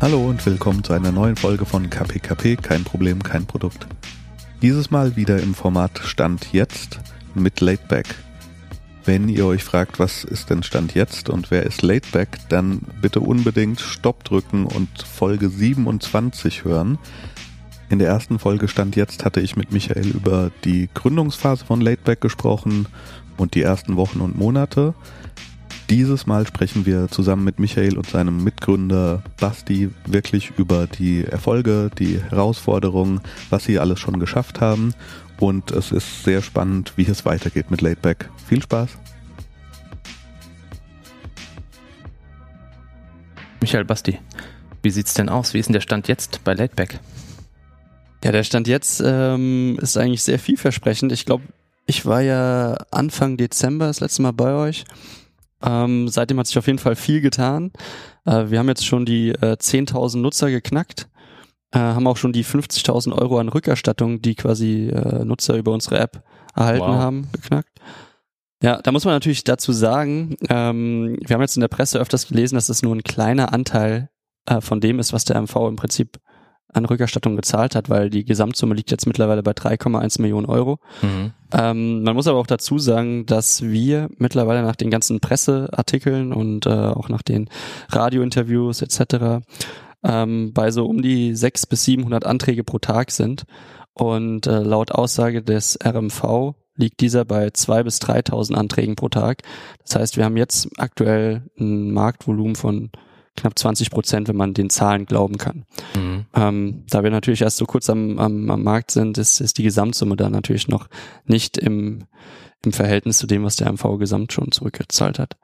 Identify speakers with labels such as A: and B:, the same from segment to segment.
A: Hallo und willkommen zu einer neuen Folge von KPKP, kein Problem, kein Produkt. Dieses Mal wieder im Format Stand jetzt mit Laidback. Wenn ihr euch fragt, was ist denn Stand jetzt und wer ist Laidback, dann bitte unbedingt Stopp drücken und Folge 27 hören. In der ersten Folge Stand jetzt hatte ich mit Michael über die Gründungsphase von Laidback gesprochen und die ersten Wochen und Monate. Dieses Mal sprechen wir zusammen mit Michael und seinem Mitgründer Basti wirklich über die Erfolge, die Herausforderungen, was sie alles schon geschafft haben. Und es ist sehr spannend, wie es weitergeht mit Laidback. Viel Spaß!
B: Michael Basti, wie sieht's denn aus? Wie ist denn der Stand jetzt bei Laidback?
C: Ja, der Stand jetzt ähm, ist eigentlich sehr vielversprechend. Ich glaube, ich war ja Anfang Dezember das letzte Mal bei euch ähm, seitdem hat sich auf jeden Fall viel getan. Äh, wir haben jetzt schon die äh, 10.000 Nutzer geknackt, äh, haben auch schon die 50.000 Euro an Rückerstattung, die quasi äh, Nutzer über unsere App erhalten wow. haben, geknackt. Ja, da muss man natürlich dazu sagen, ähm, wir haben jetzt in der Presse öfters gelesen, dass es nur ein kleiner Anteil äh, von dem ist, was der MV im Prinzip an Rückerstattung gezahlt hat, weil die Gesamtsumme liegt jetzt mittlerweile bei 3,1 Millionen Euro. Mhm. Ähm, man muss aber auch dazu sagen, dass wir mittlerweile nach den ganzen Presseartikeln und äh, auch nach den Radiointerviews etc. Ähm, bei so um die 600 bis 700 Anträge pro Tag sind. Und äh, laut Aussage des RMV liegt dieser bei 2.000 bis 3.000 Anträgen pro Tag. Das heißt, wir haben jetzt aktuell ein Marktvolumen von knapp 20 Prozent, wenn man den Zahlen glauben kann. Mhm. Ähm, da wir natürlich erst so kurz am, am, am Markt sind, ist, ist die Gesamtsumme da natürlich noch nicht im, im Verhältnis zu dem, was der MV gesamt schon zurückgezahlt hat.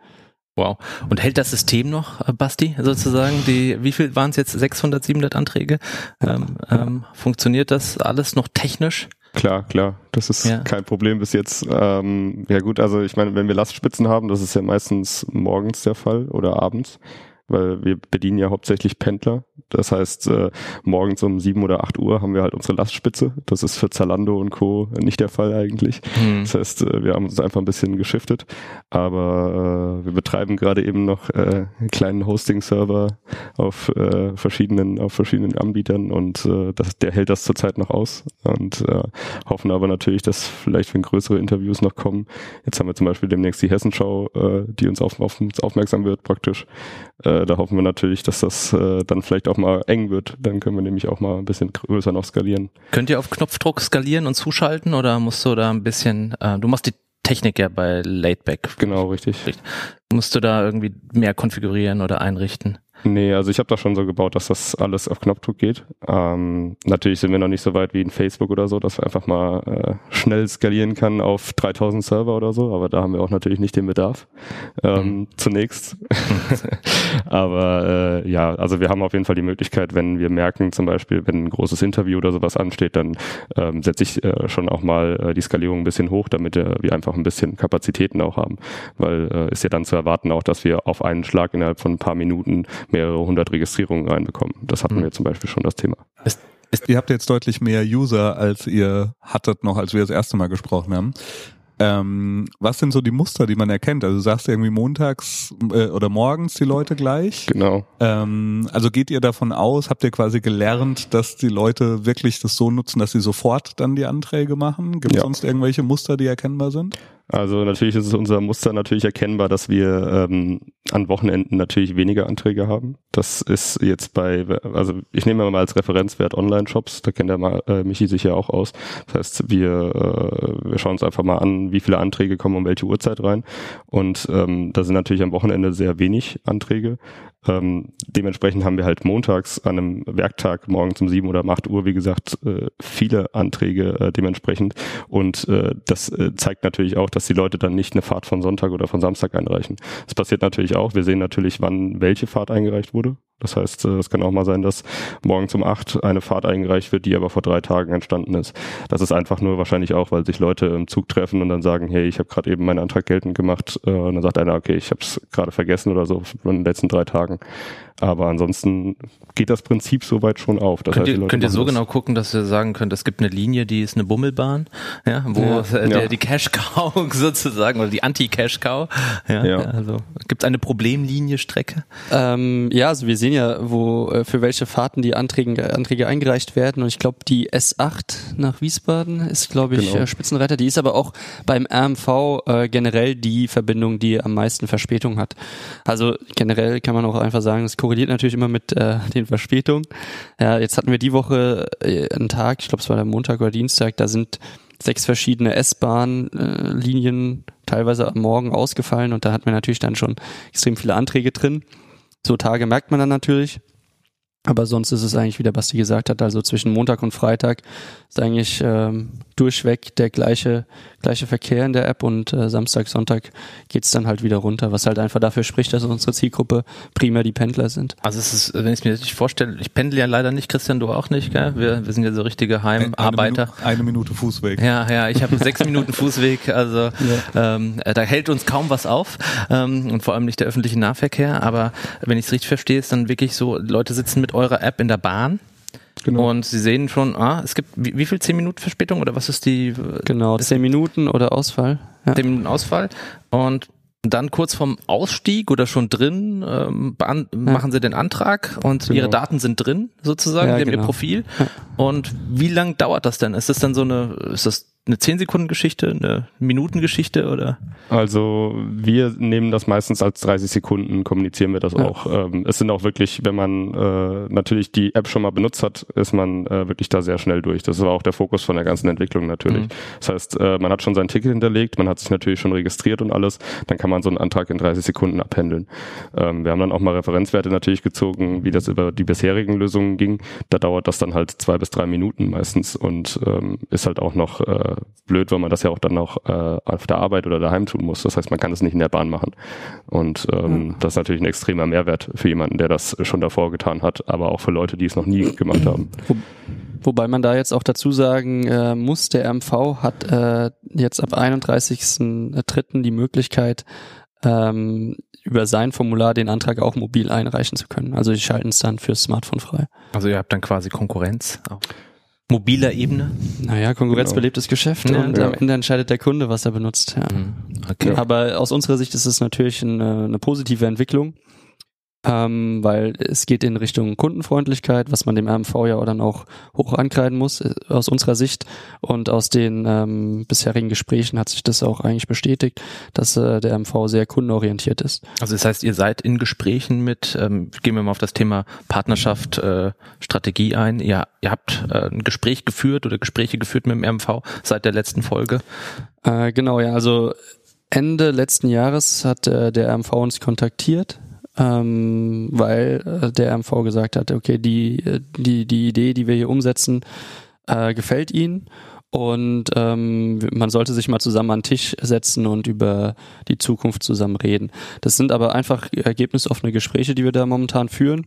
B: Wow. Und hält das System noch, äh, Basti, sozusagen? Die, wie viel waren es jetzt? 600, 700 Anträge? Ja, ähm, ja. Ähm, funktioniert das alles noch technisch?
D: Klar, klar, das ist ja. kein Problem bis jetzt. Ähm, ja gut, also ich meine, wenn wir Lastspitzen haben, das ist ja meistens morgens der Fall oder abends weil wir bedienen ja hauptsächlich Pendler. Das heißt, äh, morgens um sieben oder acht Uhr haben wir halt unsere Lastspitze. Das ist für Zalando und Co. nicht der Fall eigentlich. Mhm. Das heißt, äh, wir haben uns einfach ein bisschen geschiftet. Aber äh, wir betreiben gerade eben noch äh, einen kleinen Hosting-Server auf äh, verschiedenen, auf verschiedenen Anbietern und äh, das, der hält das zurzeit noch aus und äh, hoffen aber natürlich, dass vielleicht wenn größere Interviews noch kommen. Jetzt haben wir zum Beispiel demnächst die Hessenschau, äh, die uns auf, auf uns aufmerksam wird praktisch. Äh, äh, da hoffen wir natürlich, dass das äh, dann vielleicht auch mal eng wird. Dann können wir nämlich auch mal ein bisschen größer noch skalieren.
B: Könnt ihr auf Knopfdruck skalieren und zuschalten oder musst du da ein bisschen, äh, du machst die Technik ja bei Laidback.
D: Genau, richtig.
B: Musst du da irgendwie mehr konfigurieren oder einrichten?
D: Nee, also ich habe das schon so gebaut, dass das alles auf Knopfdruck geht. Ähm, natürlich sind wir noch nicht so weit wie in Facebook oder so, dass wir einfach mal äh, schnell skalieren kann auf 3000 Server oder so, aber da haben wir auch natürlich nicht den Bedarf ähm, mhm. zunächst. aber äh, ja, also wir haben auf jeden Fall die Möglichkeit, wenn wir merken, zum Beispiel, wenn ein großes Interview oder sowas ansteht, dann ähm, setze ich äh, schon auch mal äh, die Skalierung ein bisschen hoch, damit äh, wir einfach ein bisschen Kapazitäten auch haben, weil äh, ist ja dann zu erwarten auch, dass wir auf einen Schlag innerhalb von ein paar Minuten mehrere hundert Registrierungen reinbekommen. Das hatten mhm. wir zum Beispiel schon das Thema.
A: Ist, ist, ihr habt jetzt deutlich mehr User, als ihr hattet noch, als wir das erste Mal gesprochen haben. Ähm, was sind so die Muster, die man erkennt? Also du sagst irgendwie montags äh, oder morgens die Leute gleich.
D: Genau.
A: Ähm, also geht ihr davon aus, habt ihr quasi gelernt, dass die Leute wirklich das so nutzen, dass sie sofort dann die Anträge machen? Gibt es ja. sonst irgendwelche Muster, die erkennbar sind?
D: Also natürlich ist es unser Muster natürlich erkennbar, dass wir ähm, an Wochenenden natürlich weniger Anträge haben. Das ist jetzt bei, also ich nehme mal als Referenzwert Online-Shops, da kennt der mal, äh, Michi sich ja auch aus. Das heißt, wir, äh, wir schauen uns einfach mal an, wie viele Anträge kommen um welche Uhrzeit rein. Und ähm, da sind natürlich am Wochenende sehr wenig Anträge. Ähm, dementsprechend haben wir halt montags an einem Werktag morgens um sieben oder um acht Uhr, wie gesagt, äh, viele Anträge äh, dementsprechend. Und äh, das äh, zeigt natürlich auch, dass die Leute dann nicht eine Fahrt von Sonntag oder von Samstag einreichen. Das passiert natürlich auch. Wir sehen natürlich, wann welche Fahrt eingereicht wurde. Das heißt, äh, es kann auch mal sein, dass morgens um acht eine Fahrt eingereicht wird, die aber vor drei Tagen entstanden ist. Das ist einfach nur wahrscheinlich auch, weil sich Leute im Zug treffen und dann sagen, hey, ich habe gerade eben meinen Antrag geltend gemacht. Äh, und dann sagt einer, okay, ich habe es gerade vergessen oder so von den letzten drei Tagen. Aber ansonsten geht das Prinzip soweit schon auf. Das
B: könnt
D: heißt, die
B: ihr, könnt ihr so
D: das.
B: genau gucken, dass ihr sagen könnt, es gibt eine Linie, die ist eine Bummelbahn, ja, wo
C: Ja.
B: äh, der,
D: Ja.
B: die Cash Cow sozusagen oder die Anti-Cash Cow, ja,
D: Ja.
B: also gibt es eine Problemlinie Strecke?
C: Ähm, ja, also wir sehen ja, wo äh, für welche Fahrten die Anträge, Anträge eingereicht werden. Und ich glaube, die S8 nach Wiesbaden ist, glaube ich,
D: Genau.
C: äh, Spitzenreiter. Die ist aber auch beim RMV äh, generell die Verbindung, die am meisten Verspätung hat. Also generell kann man auch einfach sagen, es korreliert natürlich immer mit äh, den Verspätungen. Ja, jetzt hatten wir die Woche äh, einen Tag, ich glaube, es war der Montag oder Dienstag, da sind sechs verschiedene S-Bahn-Linien teilweise am Morgen ausgefallen und da hatten wir natürlich dann schon extrem viele Anträge drin. So Tage merkt man dann natürlich. Aber sonst ist es eigentlich, wie der Basti gesagt hat, also zwischen Montag und Freitag ist eigentlich ähm, durchweg der gleiche, gleiche Verkehr in der App und äh, Samstag, Sonntag geht's dann halt wieder runter, was halt einfach dafür spricht, dass unsere Zielgruppe primär die Pendler sind.
B: Also es ist, wenn ich es mir richtig vorstelle, ich pendel ja leider nicht, Christian, du auch nicht, gell? Wir, wir sind ja so richtige Heimarbeiter.
A: Eine, eine Minute Fußweg.
B: Ja, ja, ich habe sechs Minuten Fußweg, also ähm, äh, da hält uns kaum was auf ähm, und vor allem nicht der öffentliche Nahverkehr. Aber wenn ich es richtig verstehe, ist dann wirklich so, Leute sitzen mit eurer App in der Bahn
D: Genau.
B: und sie sehen schon, ah, es gibt wie, wie viel zehn Minuten Verspätung oder was ist die
C: Genau, zehn Minuten oder Ausfall. Ja.
B: zehn Minuten Ausfall und dann kurz vom Ausstieg oder schon drin ähm, bean- machen sie den Antrag und
D: Genau.
B: ihre Daten sind drin sozusagen,
C: Ja,
B: haben ihr
C: genau.
B: Profil. Und wie lang dauert das denn? Ist das dann so eine, ist das eine 10 Sekunden Geschichte, eine Minutengeschichte oder?
D: Also wir nehmen das meistens als 30 Sekunden, kommunizieren wir das
C: Ja.
D: auch. Ähm, es sind auch wirklich, wenn man äh, natürlich die App schon mal benutzt hat, ist man äh, wirklich da sehr schnell durch. Das war auch der Fokus von der ganzen Entwicklung natürlich.
B: Mhm.
D: Das heißt, äh, man hat schon sein Ticket hinterlegt, man hat sich natürlich schon registriert und alles, dann kann man so einen Antrag in 30 Sekunden abhändeln. Ähm, wir haben dann auch mal Referenzwerte natürlich gezogen, wie das über die bisherigen Lösungen ging. Da dauert das dann halt zwei bis drei Minuten meistens und ähm, ist halt auch noch äh, blöd, weil man das ja auch dann auch äh, auf der Arbeit oder daheim tun muss. Das heißt, man kann das nicht in der Bahn machen. Und ähm, das ist natürlich ein extremer Mehrwert für jemanden, der das schon davor getan hat, aber auch für Leute, die es noch nie gemacht haben.
C: Wobei man da jetzt auch dazu sagen äh, muss, der RMV hat äh, jetzt ab 31.03. die Möglichkeit, ähm, über sein Formular den Antrag auch mobil einreichen zu können. Also die schalten es dann fürs Smartphone frei.
B: Also ihr habt dann quasi Konkurrenz auf mobiler Ebene.
C: Naja, konkurrenzbelebtes Geschäft
B: Ja,
C: und
D: ja.
C: am Ende entscheidet der Kunde, was er benutzt. Ja.
B: Okay.
C: Aber aus unserer Sicht ist es natürlich eine, eine positive Entwicklung, ähm, weil es geht in Richtung Kundenfreundlichkeit, was man dem RMV ja dann auch hoch ankreiden muss, äh, aus unserer Sicht. Und aus den ähm, bisherigen Gesprächen hat sich das auch eigentlich bestätigt, dass äh, der RMV sehr kundenorientiert ist.
B: Also das heißt, ihr seid in Gesprächen mit, ähm, gehen wir mal auf das Thema Partnerschaft, äh, Strategie ein. Ihr, ihr habt äh, ein Gespräch geführt oder Gespräche geführt mit dem RMV seit der letzten Folge.
C: Äh, genau, ja, also Ende letzten Jahres hat äh, der RMV uns kontaktiert, ähm, weil äh, der RMV gesagt hat, okay, die, äh, die, die Idee, die wir hier umsetzen, äh, gefällt ihnen und ähm, man sollte sich mal zusammen an den Tisch setzen und über die Zukunft zusammen reden. Das sind aber einfach ergebnisoffene Gespräche, die wir da momentan führen,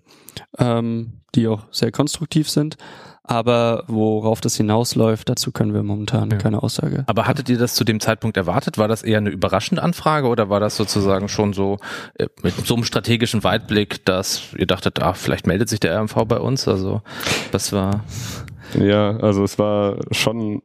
C: ähm, die auch sehr konstruktiv sind. Aber worauf das hinausläuft, dazu können wir momentan
B: Ja.
C: keine Aussage.
B: Aber hattet ihr das zu dem Zeitpunkt erwartet? War das eher eine überraschende Anfrage oder war das sozusagen schon so äh, mit so einem strategischen Weitblick, dass ihr dachtet, ah, vielleicht meldet sich der RMV bei uns? Also das war
D: Ja, also es war schon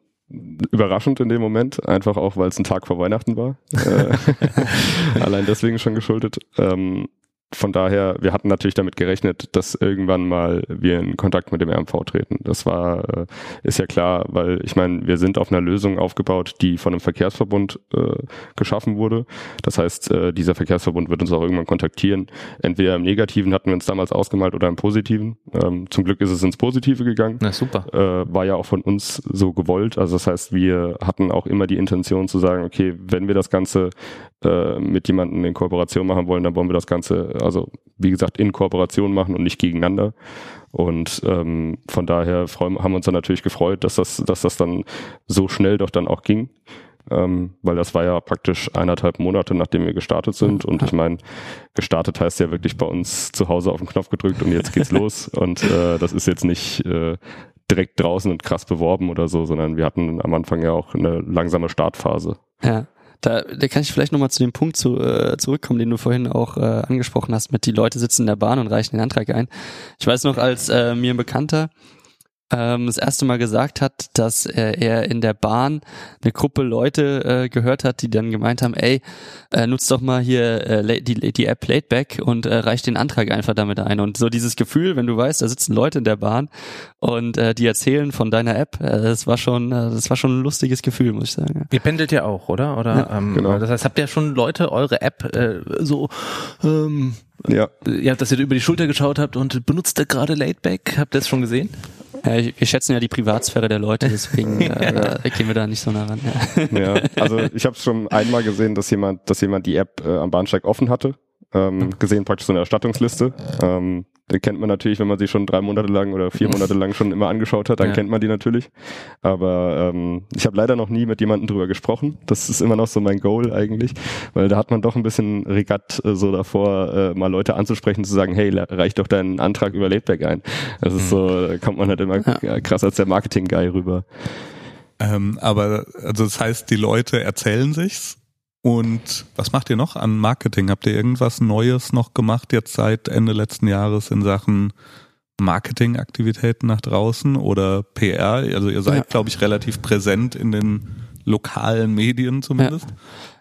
D: überraschend in dem Moment, einfach auch, weil es ein Tag vor Weihnachten war. Äh, Allein deswegen schon geschuldet. Ähm, von daher, wir hatten natürlich damit gerechnet, dass irgendwann mal wir in Kontakt mit dem RMV treten. Das war, äh, ist ja klar, weil ich meine, wir sind auf einer Lösung aufgebaut, die von einem Verkehrsverbund äh, geschaffen wurde. Das heißt, äh, dieser Verkehrsverbund wird uns auch irgendwann kontaktieren. Entweder im Negativen hatten wir uns damals ausgemalt oder im Positiven. Ähm, zum Glück ist es ins Positive gegangen
B: na super.
D: äh, war ja auch von uns so gewollt. Also das heißt, wir hatten auch immer die Intention zu sagen, okay, wenn wir das Ganze äh, mit jemandem in Kooperation machen wollen, dann wollen wir das Ganze, also wie gesagt, in Kooperation machen und nicht gegeneinander. Und ähm, von daher freuen, haben wir uns dann natürlich gefreut, dass das, dass das dann so schnell doch dann auch ging. Ähm, weil das war ja praktisch eineinhalb Monate, nachdem wir gestartet sind. Und ich meine, gestartet heißt ja wirklich bei uns zu Hause auf den Knopf gedrückt und jetzt geht's los. Und äh, das ist jetzt nicht äh, direkt draußen und krass beworben oder so, sondern wir hatten am Anfang ja auch eine langsame Startphase.
C: Ja. Da, da kann ich vielleicht nochmal zu dem Punkt zu, äh, zurückkommen, den du vorhin auch äh, angesprochen hast, mit die Leute sitzen in der Bahn und reichen den Antrag ein. Ich weiß noch, als äh, mir ein Bekannter ähm, das erste Mal gesagt hat, dass äh, er in der Bahn eine Gruppe Leute äh, gehört hat, die dann gemeint haben, ey, äh, nutzt doch mal hier äh, die, die App Playback und äh, reicht den Antrag einfach damit ein. Und so dieses Gefühl, wenn du weißt, da sitzen Leute in der Bahn und äh, die erzählen von deiner App, äh, das war schon, äh, das war schon ein lustiges Gefühl, muss ich sagen.
B: Ihr pendelt ja auch, oder? Oder
D: ja,
B: ähm,
D: genau.
B: das heißt, habt ihr schon Leute eure App äh, so ähm,
D: ja.
B: ja, dass ihr über die Schulter geschaut habt und benutzt ihr gerade Laidback? Habt ihr das schon gesehen?
C: Ja, wir schätzen ja die Privatsphäre der Leute, deswegen äh, gehen wir da nicht so nah ran.
D: Ja, ja also ich habe schon einmal gesehen, dass jemand, dass jemand die App äh, am Bahnsteig offen hatte, ähm, gesehen praktisch so eine Erstattungsliste. Ähm, den kennt man natürlich, wenn man sie schon drei Monate lang oder vier Monate lang schon immer angeschaut hat, dann ja. kennt man die natürlich. Aber ähm, ich habe leider noch nie mit jemandem drüber gesprochen. Das ist immer noch so mein Goal eigentlich, weil da hat man doch ein bisschen Regatt äh, so davor, äh, mal Leute anzusprechen, zu sagen, hey, reich doch deinen Antrag über Laidback ein. Das ist so, da kommt man halt immer ja. krass als der Marketing-Guy rüber.
A: Ähm, aber also das heißt, die Leute erzählen sich's und was macht ihr noch an Marketing? Habt ihr irgendwas Neues noch gemacht jetzt seit Ende letzten Jahres in Sachen Marketingaktivitäten nach draußen oder PR? Also ihr seid, ja. glaube ich, relativ präsent in den lokalen Medien zumindest.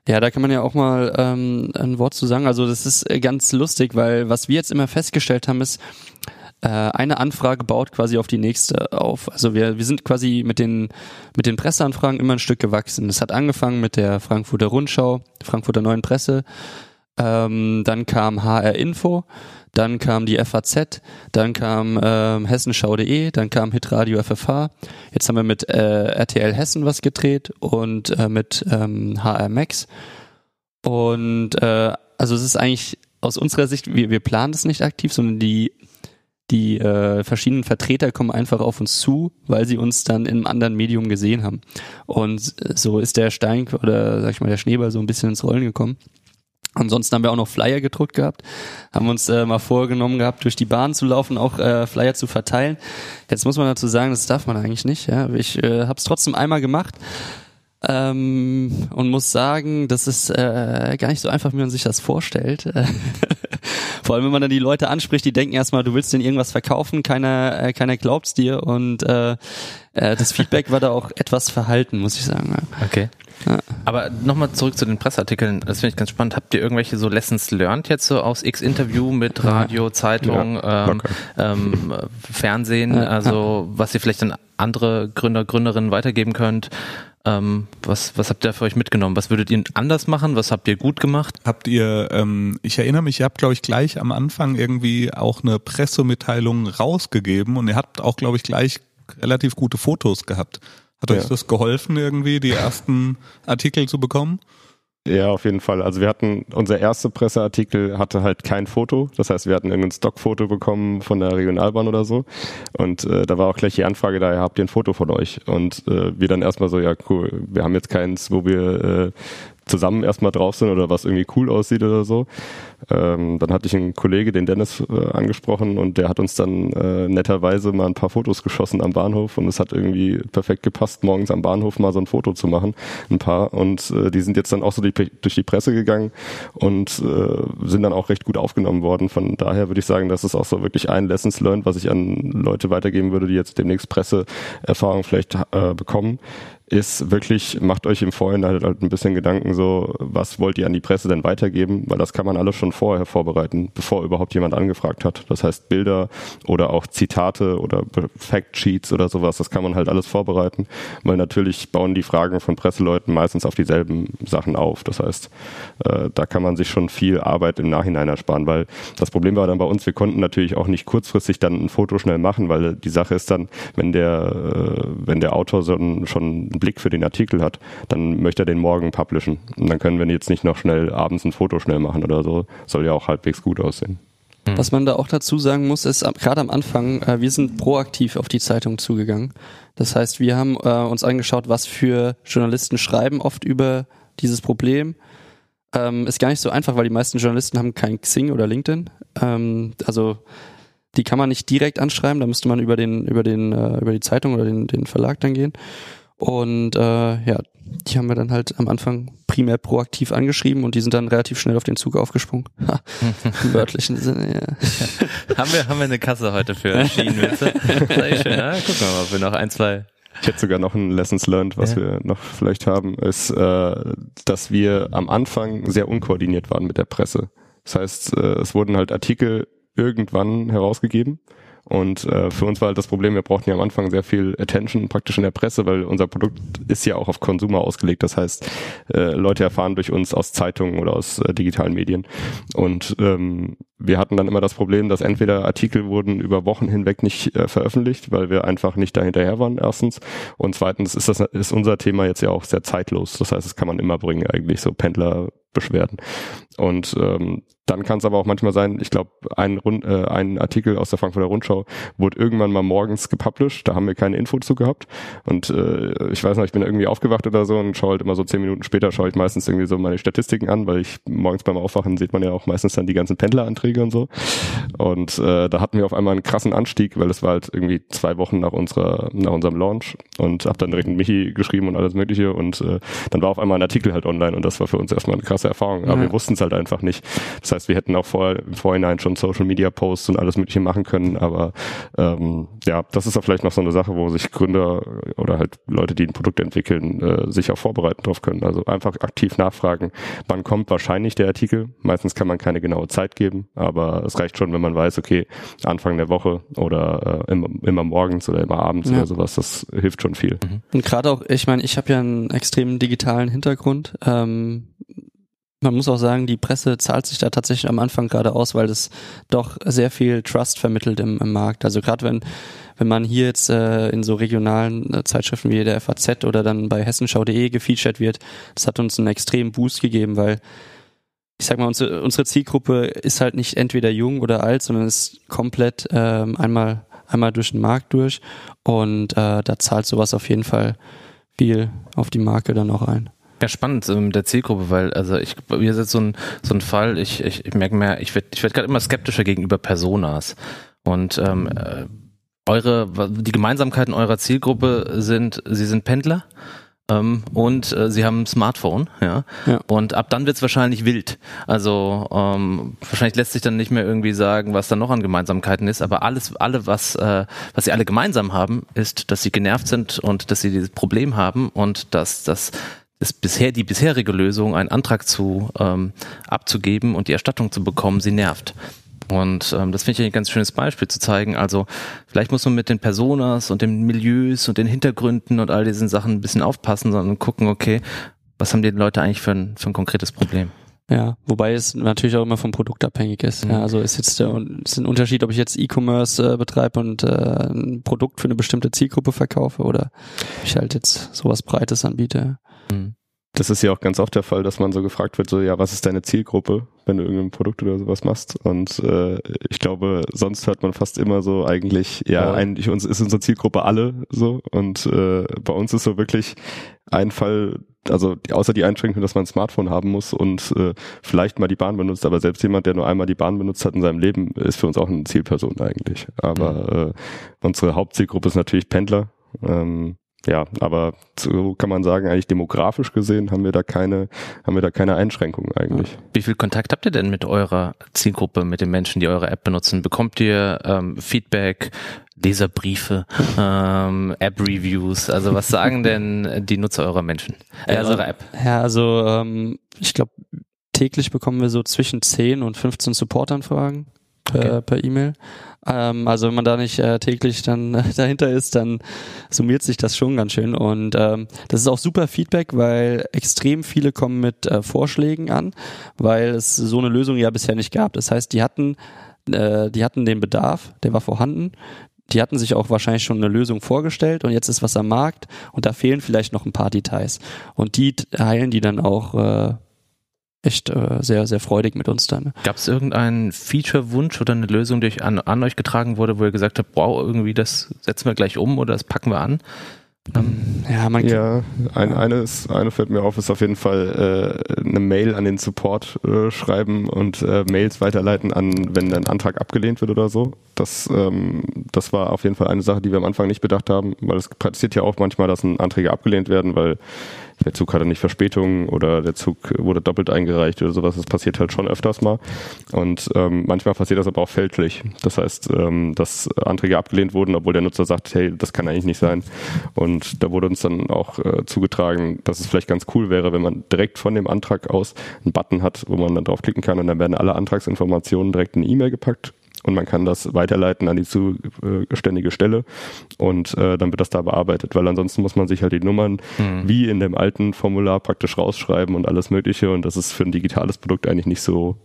C: Ja. ja da kann man ja auch mal ähm, ein Wort zu sagen. Also das ist ganz lustig, weil was wir jetzt immer festgestellt haben, ist, äh, eine Anfrage baut quasi auf die nächste auf. Also wir, wir sind quasi mit den, mit den Presseanfragen immer ein Stück gewachsen. Es hat angefangen mit der Frankfurter Rundschau, Frankfurter Neuen Presse, ähm, dann kam HR Info, dann kam die FAZ, dann kam ähm, hessenschau.de, dann kam Hitradio FFH. Jetzt haben wir mit äh, RTL Hessen was gedreht und äh, mit ähm, HR Max. Und äh, also es ist eigentlich aus unserer Sicht, wir, wir planen das nicht aktiv, sondern die die äh, verschiedenen Vertreter kommen einfach auf uns zu, weil sie uns dann in einem anderen Medium gesehen haben. Und so ist der Stein oder sag ich mal der Schneeball so ein bisschen ins Rollen gekommen. Ansonsten haben wir auch noch Flyer gedruckt gehabt, haben uns äh, mal vorgenommen gehabt, durch die Bahn zu laufen, auch äh, Flyer zu verteilen. Jetzt muss man dazu sagen, das darf man eigentlich nicht. Ja? Ich äh, habe es trotzdem einmal gemacht ähm, und muss sagen, das ist äh, gar nicht so einfach, wie man sich das vorstellt. Vor allem, wenn man dann die Leute anspricht, die denken erstmal, du willst denen irgendwas verkaufen, keiner, äh, keiner glaubt's dir und äh, äh, das Feedback war da auch etwas verhalten, muss ich sagen.
B: Okay. Ja. Aber nochmal zurück zu den Presseartikeln, das finde ich ganz spannend. Habt ihr irgendwelche so Lessons learned jetzt so aus X-Interview mit Radio, Zeitung, ja, ähm, ähm, Fernsehen, also was ihr vielleicht an andere Gründer, Gründerinnen weitergeben könnt? Ähm, was, was habt ihr für euch mitgenommen? Was würdet ihr anders machen? Was habt ihr gut gemacht?
A: Habt ihr, ähm, ich erinnere mich, ihr habt, glaube ich, gleich am Anfang irgendwie auch eine Pressemitteilung rausgegeben und ihr habt auch, glaube ich, gleich relativ gute Fotos gehabt. Hat ja. euch das geholfen, irgendwie die ersten Artikel zu bekommen?
D: Ja, auf jeden Fall. Also wir hatten, unser erster Presseartikel hatte halt kein Foto. Das heißt, wir hatten irgendein Stockfoto bekommen von der Regionalbahn oder so. Und äh, da war auch gleich die Anfrage da, habt ihr ein Foto von euch? Und äh, wir dann erstmal so, ja cool, wir haben jetzt keins, wo wir äh, zusammen erstmal drauf sind oder was irgendwie cool aussieht oder so. Ähm, dann hatte ich einen Kollege, den Dennis, äh, angesprochen und der hat uns dann äh, netterweise mal ein paar Fotos geschossen am Bahnhof und es hat irgendwie perfekt gepasst, morgens am Bahnhof mal so ein Foto zu machen, ein paar. Und äh, die sind jetzt dann auch so die, durch die Presse gegangen und äh, sind dann auch recht gut aufgenommen worden. Von daher würde ich sagen, das ist auch so wirklich ein Lessons learned, was ich an Leute weitergeben würde, die jetzt demnächst Presseerfahrung vielleicht äh, bekommen ist wirklich, macht euch im Vorhinein halt ein bisschen Gedanken so, was wollt ihr an die Presse denn weitergeben, weil das kann man alles schon vorher vorbereiten, bevor überhaupt jemand angefragt hat. Das heißt Bilder oder auch Zitate oder Factsheets oder sowas, das kann man halt alles vorbereiten, weil natürlich bauen die Fragen von Presseleuten meistens auf dieselben Sachen auf. Das heißt, äh, da kann man sich schon viel Arbeit im Nachhinein ersparen, weil das Problem war dann bei uns, wir konnten natürlich auch nicht kurzfristig dann ein Foto schnell machen, weil die Sache ist dann, wenn der, äh, wenn der Autor so ein, schon Blick für den Artikel hat, dann möchte er den morgen publishen. Und dann können wir jetzt nicht noch schnell abends ein Foto schnell machen oder so. Soll ja auch halbwegs gut aussehen.
C: Mhm. Was man da auch dazu sagen muss, ist gerade am Anfang, äh, wir sind proaktiv auf die Zeitung zugegangen. Das heißt, wir haben äh, uns angeschaut, was für Journalisten schreiben oft über dieses Problem. Ähm, ist gar nicht so einfach, weil die meisten Journalisten haben kein Xing oder LinkedIn. Ähm, also die kann man nicht direkt anschreiben, da müsste man über den über den äh, über die Zeitung oder den den Verlag dann gehen. Und äh, ja, die haben wir dann halt am Anfang primär proaktiv angeschrieben und die sind dann relativ schnell auf den Zug aufgesprungen. Ha, Im wörtlichen Sinne, ja.
B: haben, wir, haben wir eine Kasse heute für Schienenwitze? Sehr schön, ja? Gucken wir mal, ob wir noch ein, zwei
D: ich hätte sogar noch ein Lessons Learned, was ja. wir noch vielleicht haben, ist, äh, dass wir am Anfang sehr unkoordiniert waren mit der Presse. Das heißt, äh, es wurden halt Artikel irgendwann herausgegeben und äh, für uns war halt das Problem, wir brauchten ja am Anfang sehr viel Attention praktisch in der Presse, weil unser Produkt ist ja auch auf Konsumer ausgelegt. Das heißt, äh, Leute erfahren durch uns aus Zeitungen oder aus äh, digitalen Medien. Und ähm, wir hatten dann immer das Problem, dass entweder Artikel wurden über Wochen hinweg nicht äh, veröffentlicht, weil wir einfach nicht dahinterher waren, erstens. Und zweitens ist das ist unser Thema jetzt ja auch sehr zeitlos. Das heißt, das kann man immer bringen, eigentlich so Pendlerbeschwerden. Und ähm, dann kann es aber auch manchmal sein, ich glaube, ein, Rund, äh, ein Artikel aus der Frankfurter Rundschau wurde irgendwann mal morgens gepublished, da haben wir keine Info zu gehabt. Und äh, ich weiß noch, ich bin irgendwie aufgewacht oder so und schaue halt immer so zehn Minuten später, schaue ich meistens irgendwie so meine Statistiken an, weil ich morgens beim Aufwachen sieht man ja auch meistens dann die ganzen Pendleranträge und so. Und äh, da hatten wir auf einmal einen krassen Anstieg, weil es war halt irgendwie zwei Wochen nach unserer, nach unserem Launch und habe dann direkt mit Michi geschrieben und alles mögliche und äh, dann war auf einmal ein Artikel halt online und das war für uns erstmal eine krasse Erfahrung. Aber ja. wir wussten es halt einfach nicht. Das heißt, wir hätten auch vor, im Vorhinein schon Social Media Posts und alles Mögliche machen können, aber ähm, ja, das ist auch vielleicht noch so eine Sache, wo sich Gründer oder halt Leute, die ein Produkt entwickeln, äh, sich auch vorbereiten drauf können. Also einfach aktiv nachfragen, wann kommt wahrscheinlich der Artikel. Meistens kann man keine genaue Zeit geben, aber es reicht schon, wenn man weiß, okay, Anfang der Woche oder äh, immer, immer morgens oder immer abends ja. oder sowas, das hilft schon viel.
C: Mhm. Und gerade auch, ich meine, ich habe ja einen extremen digitalen Hintergrund. Ähm, man muss auch sagen, die Presse zahlt sich da tatsächlich am Anfang gerade aus, weil das doch sehr viel Trust vermittelt im, im Markt. Also gerade wenn wenn man hier jetzt äh, in so regionalen äh, Zeitschriften wie der FAZ oder dann bei hessenschau.de gefeatured wird, das hat uns einen extremen Boost gegeben, weil ich sag mal, unsere, unsere Zielgruppe ist halt nicht entweder jung oder alt, sondern ist komplett ähm, einmal einmal durch den Markt durch und äh, da zahlt sowas auf jeden Fall viel auf die Marke dann auch ein.
B: Ja, spannend mit ähm, der Zielgruppe, weil also ich hier ist jetzt so ein so ein Fall, ich, ich, ich merke mehr, ich werde ich werd gerade immer skeptischer gegenüber Personas. Und ähm, äh, eure die Gemeinsamkeiten eurer Zielgruppe sind, sie sind Pendler ähm, und äh, sie haben ein Smartphone, ja. ja. Und ab dann wird's wahrscheinlich wild. Also ähm, wahrscheinlich lässt sich dann nicht mehr irgendwie sagen, was da noch an Gemeinsamkeiten ist, aber alles, alle, was, äh, was sie alle gemeinsam haben, ist, dass sie genervt sind und dass sie dieses Problem haben und dass das ist bisher die bisherige Lösung, einen Antrag zu ähm, abzugeben und die Erstattung zu bekommen, sie nervt. Und ähm, das finde ich ein ganz schönes Beispiel zu zeigen. Also vielleicht muss man mit den Personas und den Milieus und den Hintergründen und all diesen Sachen ein bisschen aufpassen, sondern gucken, okay, was haben die Leute eigentlich für ein, für ein konkretes Problem?
C: Ja, wobei es natürlich auch immer vom Produkt abhängig ist. Mhm. Ja, also ist jetzt der, ist ein Unterschied, ob ich jetzt E-Commerce äh, betreibe und äh, ein Produkt für eine bestimmte Zielgruppe verkaufe oder ich halt jetzt sowas Breites anbiete. Mhm.
D: Das ist ja auch ganz oft der Fall, dass man so gefragt wird, so ja, was ist deine Zielgruppe, wenn du irgendein Produkt oder sowas machst? Und äh, ich glaube, sonst hört man fast immer so eigentlich, ja, eigentlich uns ist unsere Zielgruppe alle so. Und äh, bei uns ist so wirklich ein Fall, also außer die Einschränkung, dass man ein Smartphone haben muss und äh, vielleicht mal die Bahn benutzt, aber selbst jemand, der nur einmal die Bahn benutzt hat in seinem Leben, ist für uns auch eine Zielperson eigentlich. Aber mhm. äh, unsere Hauptzielgruppe ist natürlich Pendler. Ähm, ja, aber so kann man sagen, eigentlich demografisch gesehen haben wir da keine, haben wir da keine Einschränkungen eigentlich.
B: Wie viel Kontakt habt ihr denn mit eurer Zielgruppe, mit den Menschen, die eure App benutzen? Bekommt ihr ähm, Feedback, Leserbriefe, ähm, App-Reviews? Also was sagen denn die Nutzer eurer Menschen, äh, ja, eurer App?
C: Ja, also ähm, ich glaube, täglich bekommen wir so zwischen 10 und 15 Support-Anfragen per, okay. per E-Mail. Ähm, also wenn man da nicht äh, täglich dann äh, dahinter ist, dann summiert sich das schon ganz schön. Und ähm, das ist auch super Feedback, weil extrem viele kommen mit äh, Vorschlägen an, weil es so eine Lösung ja bisher nicht gab. Das heißt, die hatten, äh, die hatten den Bedarf, der war vorhanden. Die hatten sich auch wahrscheinlich schon eine Lösung vorgestellt und jetzt ist was am Markt und da fehlen vielleicht noch ein paar Details. Und die heilen die dann auch äh, echt äh, sehr, sehr freudig mit uns dann.
B: Gab es irgendeinen Feature-Wunsch oder eine Lösung, die euch an, an euch getragen wurde, wo ihr gesagt habt, wow, irgendwie das setzen wir gleich um oder das packen wir an?
D: Ähm, ja, man ja ein, eine, ist, eine fällt mir auf, ist auf jeden Fall äh, eine Mail an den Support äh, schreiben und äh, Mails weiterleiten an, wenn ein Antrag abgelehnt wird oder so. Das, ähm, das war auf jeden Fall eine Sache, die wir am Anfang nicht bedacht haben, weil es passiert ja auch manchmal, dass Anträge abgelehnt werden, weil der Zug hatte nicht Verspätung oder der Zug wurde doppelt eingereicht oder sowas. Das passiert halt schon öfters mal. Und ähm, manchmal passiert das aber auch fälschlich. Das heißt, ähm, dass Anträge abgelehnt wurden, obwohl der Nutzer sagt, hey, das kann eigentlich nicht sein. Und da wurde uns dann auch äh, zugetragen, dass es vielleicht ganz cool wäre, wenn man direkt von dem Antrag aus einen Button hat, wo man dann draufklicken kann und dann werden alle Antragsinformationen direkt in eine E-Mail gepackt und man kann das weiterleiten an die zuständige Stelle und äh, dann wird das da bearbeitet, weil ansonsten muss man sich halt die Nummern mhm. wie in dem alten Formular praktisch rausschreiben und alles Mögliche und das ist für ein digitales Produkt eigentlich nicht so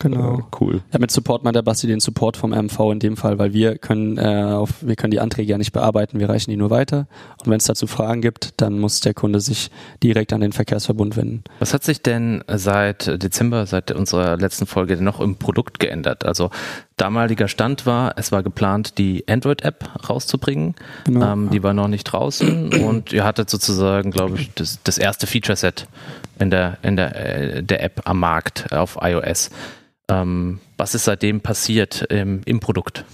C: Genau.
D: Äh, cool.
C: Damit support man der Basti den Support vom MV in dem Fall, weil wir können äh, auf, wir können die Anträge ja nicht bearbeiten, wir reichen die nur weiter. Und wenn es dazu Fragen gibt, dann muss der Kunde sich direkt an den Verkehrsverbund wenden.
B: Was hat sich denn seit Dezember, seit unserer letzten Folge noch im Produkt geändert? Also damaliger Stand war, es war geplant, die Android-App rauszubringen. Genau. Ähm, die war noch nicht draußen und ihr hattet sozusagen, glaube ich, das, das erste Feature-Set in der, in der, äh, der App am Markt auf iOS. Ähm, was ist seitdem passiert im, im Produkt?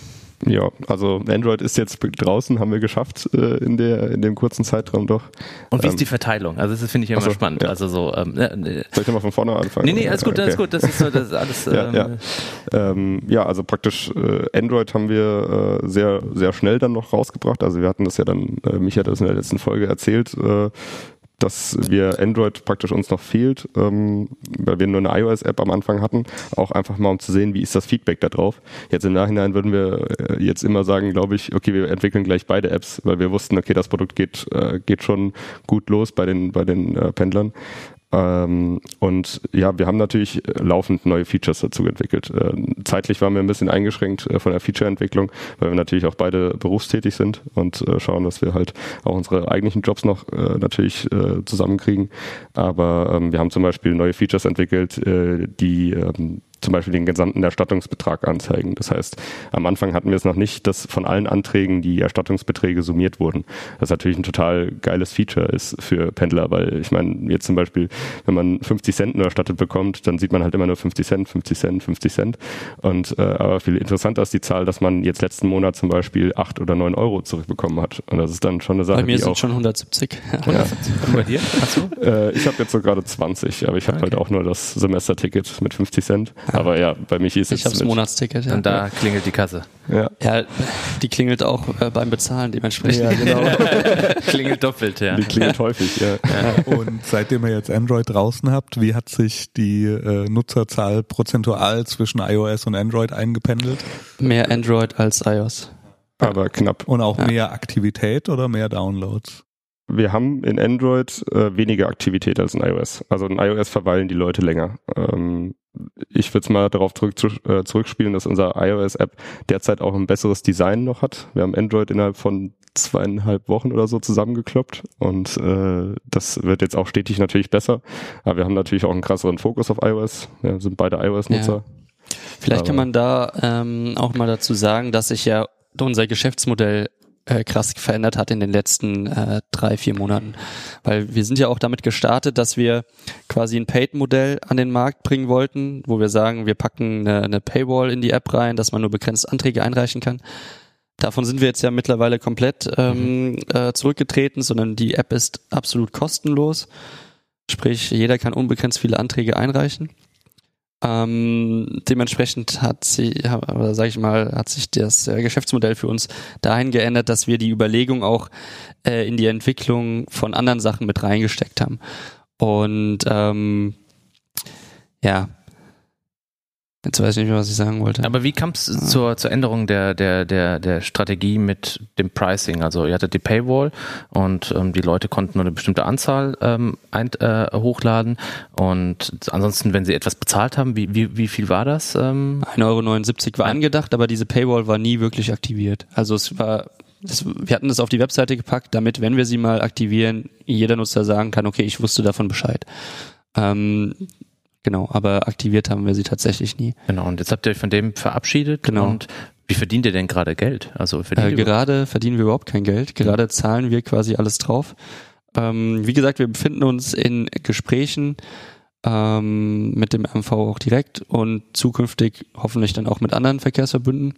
D: Ja, also Android ist jetzt draußen, haben wir geschafft äh, in der in dem kurzen Zeitraum doch.
B: Und wie ähm, ist die Verteilung? Also das finde ich immer so, spannend. Ja. Also so. Ähm,
D: äh, Soll ich nochmal von vorne anfangen?
B: Nee, nee, alles gut, okay. alles gut. Das ist so, das ist alles.
D: ja, ja. Ähm, ähm, ja, also praktisch äh, Android haben wir äh, sehr sehr schnell dann noch rausgebracht. Also wir hatten das ja dann, äh, Micha hat das in der letzten Folge erzählt. Äh, dass wir Android praktisch uns noch fehlt, ähm, weil wir nur eine iOS-App am Anfang hatten, auch einfach mal um zu sehen, wie ist das Feedback da drauf. Jetzt im Nachhinein würden wir äh, jetzt immer sagen, glaube ich, okay, wir entwickeln gleich beide Apps, weil wir wussten, okay, das Produkt geht, äh, geht schon gut los bei den, bei den äh, Pendlern. Ähm, und ja, wir haben natürlich laufend neue Features dazu entwickelt. Äh, zeitlich waren wir ein bisschen eingeschränkt äh, von der Featureentwicklung, weil wir natürlich auch beide berufstätig sind und äh, schauen, dass wir halt auch unsere eigentlichen Jobs noch äh, natürlich äh, zusammenkriegen. Aber ähm, wir haben zum Beispiel neue Features entwickelt, äh, die ähm, zum Beispiel den gesamten Erstattungsbetrag anzeigen. Das heißt, am Anfang hatten wir es noch nicht, dass von allen Anträgen die Erstattungsbeträge summiert wurden. Das natürlich ein total geiles Feature ist für Pendler, weil ich meine, jetzt zum Beispiel, wenn man 50 Cent nur erstattet bekommt, dann sieht man halt immer nur 50 Cent, 50 Cent, 50 Cent. Und äh, aber viel interessanter ist die Zahl, dass man jetzt letzten Monat zum Beispiel 8 oder 9 Euro zurückbekommen hat. Und das ist dann schon eine Sache.
C: Bei mir sind
D: auch,
C: schon 170.
B: Ja. 170. Und bei dir? Hast du?
D: Äh, ich habe jetzt so gerade 20, aber ich habe okay. halt auch nur das Semesterticket mit 50 Cent. Aber ja, bei mich ist
C: es. Ich habe das Monatsticket.
B: Ja. Und da klingelt die Kasse.
C: Ja. ja, die klingelt auch äh, beim Bezahlen dementsprechend. Ja,
B: genau. klingelt doppelt, ja.
D: Die klingelt häufig, ja.
A: ja. Und seitdem ihr jetzt Android draußen habt, wie hat sich die äh, Nutzerzahl prozentual zwischen iOS und Android eingependelt?
C: Mehr Android als iOS.
D: Aber knapp.
A: Und auch mehr Aktivität oder mehr Downloads?
D: wir haben in Android äh, weniger Aktivität als in iOS. Also in iOS verweilen die Leute länger. Ähm, ich würde es mal darauf zurück, äh, zurückspielen, dass unser iOS-App derzeit auch ein besseres Design noch hat. Wir haben Android innerhalb von zweieinhalb Wochen oder so zusammengekloppt und äh, das wird jetzt auch stetig natürlich besser. Aber wir haben natürlich auch einen krasseren Fokus auf iOS. Wir sind beide iOS-Nutzer. Ja.
C: Vielleicht Aber kann man da ähm, auch mal dazu sagen, dass sich ja unser Geschäftsmodell äh, krass verändert hat in den letzten äh, drei, vier Monaten. Weil wir sind ja auch damit gestartet, dass wir quasi ein Paid-Modell an den Markt bringen wollten, wo wir sagen, wir packen eine, eine Paywall in die App rein, dass man nur begrenzt Anträge einreichen kann. Davon sind wir jetzt ja mittlerweile komplett ähm, mhm. äh, zurückgetreten, sondern die App ist absolut kostenlos. Sprich, jeder kann unbegrenzt viele Anträge einreichen. Ähm, dementsprechend hat sie, oder sag ich mal, hat sich das äh, Geschäftsmodell für uns dahin geändert, dass wir die Überlegung auch äh, in die Entwicklung von anderen Sachen mit reingesteckt haben. Und ähm, ja, Jetzt weiß ich nicht mehr, was ich sagen wollte.
B: Aber wie kam es ja. zur, zur Änderung der, der, der, der Strategie mit dem Pricing? Also ihr hattet die Paywall und ähm, die Leute konnten nur eine bestimmte Anzahl ähm, ein, äh, hochladen und ansonsten, wenn sie etwas bezahlt haben, wie, wie, wie viel war das? Ähm?
C: 1,79 Euro war angedacht, aber diese Paywall war nie wirklich aktiviert. Also es war das, wir hatten das auf die Webseite gepackt, damit, wenn wir sie mal aktivieren, jeder Nutzer sagen kann, okay, ich wusste davon Bescheid. Ähm, Genau, aber aktiviert haben wir sie tatsächlich nie.
B: Genau, und jetzt habt ihr euch von dem verabschiedet.
C: Genau.
B: Und wie verdient ihr denn gerade Geld? Also
C: verdient äh, gerade verdienen wir überhaupt kein Geld. Gerade zahlen wir quasi alles drauf. Ähm, wie gesagt, wir befinden uns in Gesprächen ähm, mit dem MV auch direkt und zukünftig hoffentlich dann auch mit anderen Verkehrsverbünden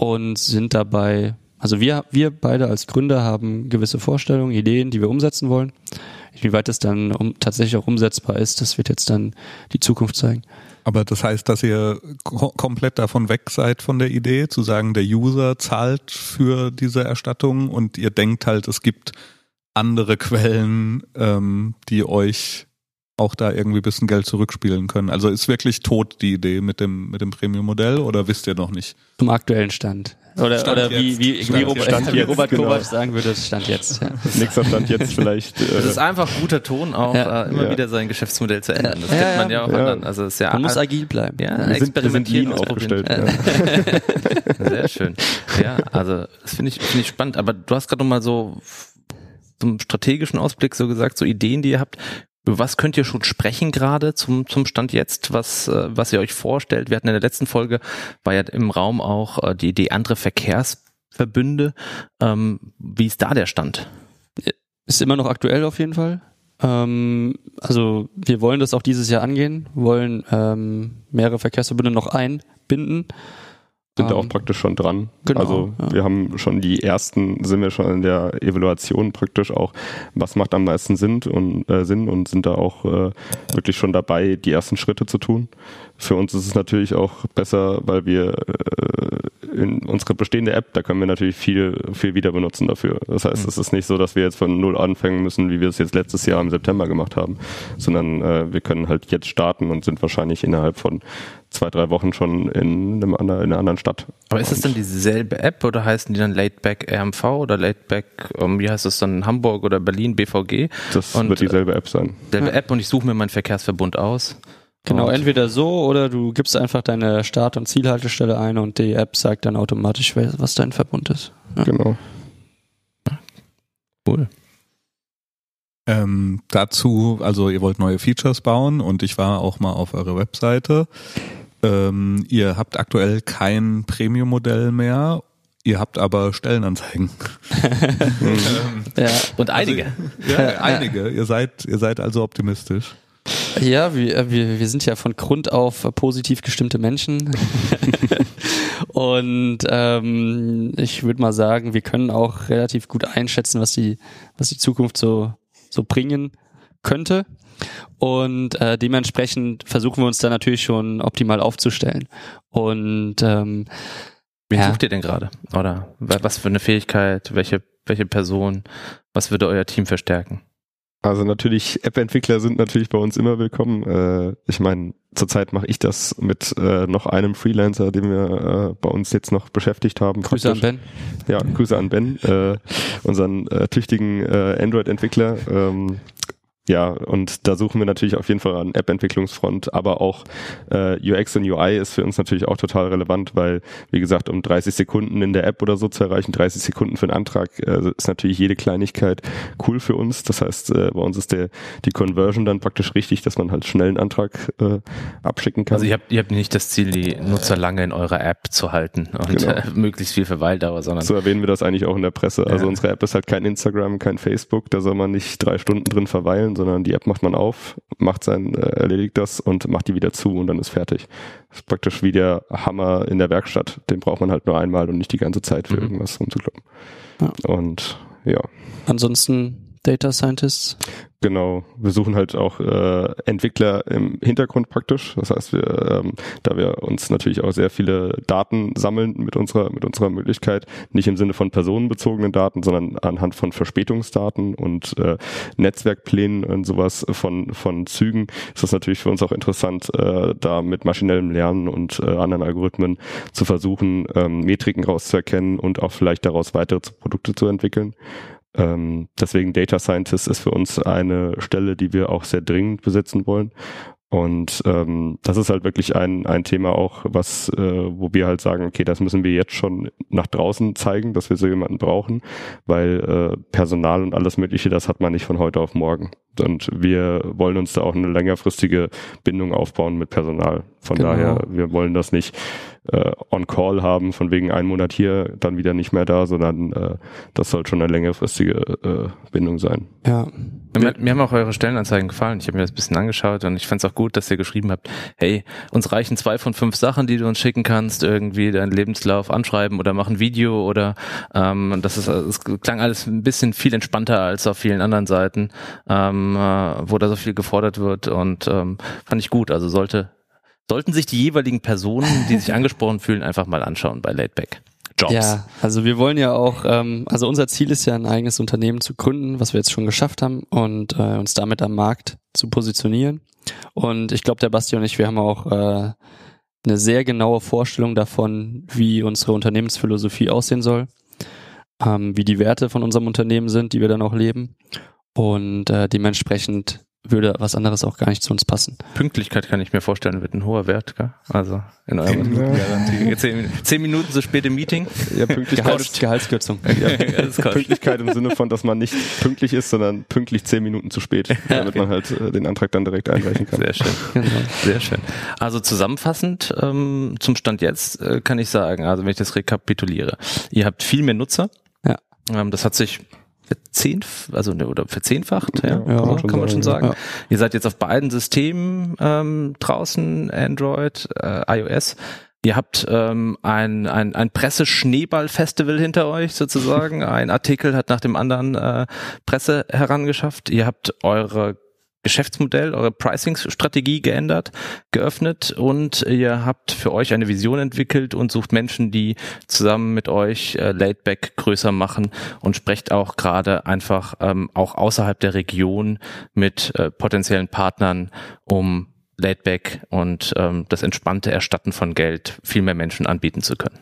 C: und sind dabei, also wir, wir beide als Gründer haben gewisse Vorstellungen, Ideen, die wir umsetzen wollen. Wie weit das dann um, tatsächlich auch umsetzbar ist, das wird jetzt dann die Zukunft zeigen.
A: Aber das heißt, dass ihr ko komplett davon weg seid von der Idee, zu sagen, der User zahlt für diese Erstattung und ihr denkt halt, es gibt andere Quellen, ähm, die euch auch da irgendwie ein bisschen Geld zurückspielen können. Also ist wirklich tot die Idee mit dem, mit dem Premium-Modell oder wisst ihr noch nicht?
C: Zum aktuellen Stand. Oder,
A: Stand
C: oder wie,
A: jetzt.
C: wie,
A: Stand
C: wie, Robert,
D: Stand
C: wie
D: jetzt,
C: Robert
D: genau.
C: Kovac sagen würde, es stand jetzt. Ja.
D: Nächster Stand jetzt vielleicht.
B: Das
D: Äh,
B: ist einfach guter Ton, auch
C: Ja.
B: äh, immer
D: Ja.
B: wieder sein Geschäftsmodell zu ändern. Das
C: Ja,
B: kennt man ja auch
D: Ja.
B: anderen. Also ist ja
C: Man muss agil bleiben.
B: ja,
D: wir sind, wir sind
B: experimentieren, ausprobieren.
D: aufgestellt. Ja.
B: Sehr schön. Ja, also das finde ich, finde ich spannend. Aber du hast gerade noch mal so zum strategischen Ausblick so gesagt, so Ideen, die ihr habt. Was könnt ihr schon sprechen gerade zum, zum Stand jetzt, was, äh, was ihr euch vorstellt? Wir hatten in der letzten Folge, war ja im Raum auch äh, die Idee andere Verkehrsverbünde. Ähm, wie ist da der Stand?
C: Ist immer noch aktuell auf jeden Fall. Ähm, also wir wollen das auch dieses Jahr angehen, wollen ähm, mehrere Verkehrsverbünde noch einbinden.
D: Sind da auch
C: Ähm,
D: praktisch schon dran.
C: genau,
D: also
C: ja.
D: wir haben schon die ersten, sind wir schon in der Evaluation praktisch auch, was macht am meisten Sinn und äh, Sinn und sind da auch äh, wirklich schon dabei, die ersten Schritte zu tun. Für uns ist es natürlich auch besser, weil wir äh, in unsere bestehende App, da können wir natürlich viel, viel wieder benutzen dafür. Das heißt,
C: Mhm.
D: es ist nicht so, dass wir jetzt von null anfangen müssen, wie wir es jetzt letztes Jahr im September gemacht haben, sondern äh, wir können halt jetzt starten und sind wahrscheinlich innerhalb von zwei, drei Wochen schon in, einem anderen, in einer anderen Stadt.
B: Aber ist es dann dieselbe App oder heißen die dann Laidback RMV oder Laidback, ähm, wie heißt es dann, Hamburg oder Berlin BVG?
D: Das
B: Und,
D: wird dieselbe App sein.
B: Selbe App und ich suche mir meinen Verkehrsverbund aus.
C: Genau, entweder so oder du gibst einfach deine Start- und Zielhaltestelle ein und die App sagt dann automatisch, was dein Verbund ist. Ja.
D: Genau.
B: Cool.
A: Ähm, dazu, also ihr wollt neue Features bauen und ich war auch mal auf eurer Webseite. Ähm, ihr habt aktuell kein Premium-Modell mehr. Ihr habt aber Stellenanzeigen. ähm,
C: Ja,
B: Und einige.
A: ja,
C: Ja.
A: einige. Ihr seid, ihr seid also optimistisch.
C: ja wir, äh, wir, wir sind ja von Grund auf positiv gestimmte Menschen. und ähm, ich würde mal sagen, wir können auch relativ gut einschätzen, was die, was die Zukunft so, so bringen könnte. Und äh, dementsprechend versuchen wir uns da natürlich schon optimal aufzustellen. Und ähm,
B: Wen
C: Ja.
B: sucht ihr denn gerade? Oder wa- was für eine Fähigkeit, welche, welche Person, was würde euer Team verstärken?
D: Also natürlich, App-Entwickler sind natürlich bei uns immer willkommen. Äh, ich meine, zurzeit mache ich das mit äh, noch einem Freelancer, den wir äh, bei uns jetzt noch beschäftigt haben.
C: Grüße an
D: praktisch.
C: Ben.
D: Ja, Grüße an Ben, äh, unseren äh, tüchtigen äh, Android-Entwickler. Ähm, ja, und da suchen wir natürlich auf jeden Fall an App-Entwicklungsfront, aber auch äh, UX und UI ist für uns natürlich auch total relevant, weil, wie gesagt, um 30 Sekunden in der App oder so zu erreichen, 30 Sekunden für einen Antrag, äh, ist natürlich jede Kleinigkeit cool für uns. Das heißt, äh, bei uns ist der die Conversion dann praktisch richtig, dass man halt schnell einen Antrag äh, abschicken kann.
B: Also ihr habt, ihr habt nicht das Ziel, die Nutzer lange in eurer App zu halten und
D: Genau.
B: äh, möglichst viel Verweildauer, sondern
D: So erwähnen wir das eigentlich auch in der Presse. Also
B: Ja.
D: unsere App ist halt kein Instagram, kein Facebook, da soll man nicht drei Stunden drin verweilen, sondern die App macht man auf, macht sein, äh, erledigt das und macht die wieder zu und dann ist fertig. Das ist praktisch wie der Hammer in der Werkstatt. Den braucht man halt nur einmal und nicht die ganze Zeit für
B: Mhm.
D: irgendwas rumzukloppen.
C: Ja.
D: Und ja.
C: Ansonsten Data Scientists.
D: Genau, wir suchen halt auch äh, Entwickler im Hintergrund praktisch. Das heißt, wir, ähm, da wir uns natürlich auch sehr viele Daten sammeln mit unserer mit unserer Möglichkeit, nicht im Sinne von personenbezogenen Daten, sondern anhand von Verspätungsdaten und äh, Netzwerkplänen und sowas von von Zügen, ist das natürlich für uns auch interessant, äh, da mit maschinellem Lernen und äh, anderen Algorithmen zu versuchen, ähm, Metriken rauszuerkennen und auch vielleicht daraus weitere Produkte zu entwickeln. Ähm, deswegen Data Scientist ist für uns eine Stelle, die wir auch sehr dringend besetzen wollen. Und ähm, das ist halt wirklich ein, ein Thema auch, was, äh, wo wir halt sagen, okay, das müssen wir jetzt schon nach draußen zeigen, dass wir so jemanden brauchen, weil äh, Personal und alles Mögliche, das hat man nicht von heute auf morgen. Und wir wollen uns da auch eine längerfristige Bindung aufbauen mit Personal. Von
C: Genau.
D: daher, wir wollen das nicht äh, on call haben, von wegen einen Monat hier, dann wieder nicht mehr da, sondern äh, das soll schon eine längerfristige äh, Bindung sein.
C: Ja.
B: Mir, mir haben auch eure Stellenanzeigen gefallen. Ich habe mir das ein bisschen angeschaut und ich fand es auch gut, dass ihr geschrieben habt, hey, uns reichen zwei von fünf Sachen, die du uns schicken kannst, irgendwie deinen Lebenslauf anschreiben oder machen Video oder ähm, das ist es klang alles ein bisschen viel entspannter als auf vielen anderen Seiten. Ähm, ähm, äh, wo da so viel gefordert wird und ähm, fand ich gut. Also sollte sollten sich die jeweiligen Personen, die sich angesprochen fühlen, einfach mal anschauen bei Lateback. Jobs.
C: Ja, also wir wollen ja auch, ähm, also unser Ziel ist ja ein eigenes Unternehmen zu gründen, was wir jetzt schon geschafft haben und äh, uns damit am Markt zu positionieren. Und ich glaube, der Basti und ich, wir haben auch äh, eine sehr genaue Vorstellung davon, wie unsere Unternehmensphilosophie aussehen soll, ähm, wie die Werte von unserem Unternehmen sind, die wir dann auch leben. Und äh, dementsprechend würde was anderes auch gar nicht zu uns passen.
B: Pünktlichkeit kann ich mir vorstellen, wird ein hoher Wert, gell? Also in eurem Garantie. Zehn, zehn Minuten zu spät im Meeting.
D: Ja, Pünktlichkeit,
C: Gehalts, Gehaltskürzung.
B: Ja.
D: Pünktlichkeit im Sinne von, dass man nicht pünktlich ist, sondern pünktlich zehn Minuten zu spät, damit man halt äh, den Antrag dann direkt einreichen kann.
B: Sehr schön.
C: Genau.
B: Sehr schön. Also zusammenfassend ähm, zum Stand jetzt äh, kann ich sagen, also wenn ich das rekapituliere, ihr habt viel mehr Nutzer.
C: Ja.
B: Ähm, das hat sich verzehn, also ne, oder verzehnfacht, ja,
D: Ja,
B: kann, man,
D: kann man
B: schon sagen.
C: Ja.
B: Ihr seid jetzt auf beiden Systemen ähm, draußen, Android, äh, iOS. Ihr habt ähm, ein, ein, ein Presse-Schneeball-Festival hinter euch sozusagen. ein Artikel hat nach dem anderen äh, Presse herangeschafft. Ihr habt eure Geschäftsmodell, eure Pricing-Strategie geändert, geöffnet und ihr habt für euch eine Vision entwickelt und sucht Menschen, die zusammen mit euch äh, Laidback größer machen und sprecht auch gerade einfach ähm, auch außerhalb der Region mit äh, potenziellen Partnern, um Laidback und ähm, das entspannte Erstatten von Geld viel mehr Menschen anbieten zu können.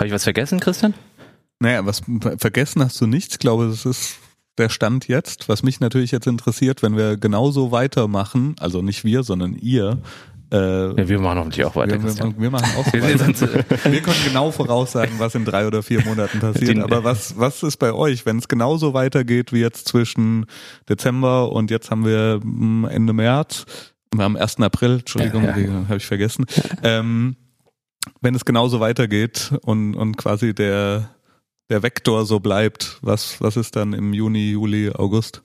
B: Habe ich was vergessen, Christian?
A: Naja, was vergessen hast du nichts. Ich glaube, das ist der Stand jetzt. Was mich natürlich jetzt interessiert, wenn wir genauso weitermachen, also nicht wir, sondern ihr. Äh,
B: Ja, wir machen hoffentlich auch weiter,
A: wir, wir, wir machen auch weiter.
B: äh,
A: Wir können genau voraussagen, was in drei oder vier Monaten passiert. Aber was, was ist bei euch, wenn es genauso weitergeht wie jetzt zwischen Dezember und jetzt haben wir mm, Ende März, wir haben 1. April, Entschuldigung,
B: Ja, ja.
A: habe ich vergessen. Ähm, wenn es genauso weitergeht und, und quasi der, der Vektor so bleibt, was, was ist dann im Juni, Juli, August?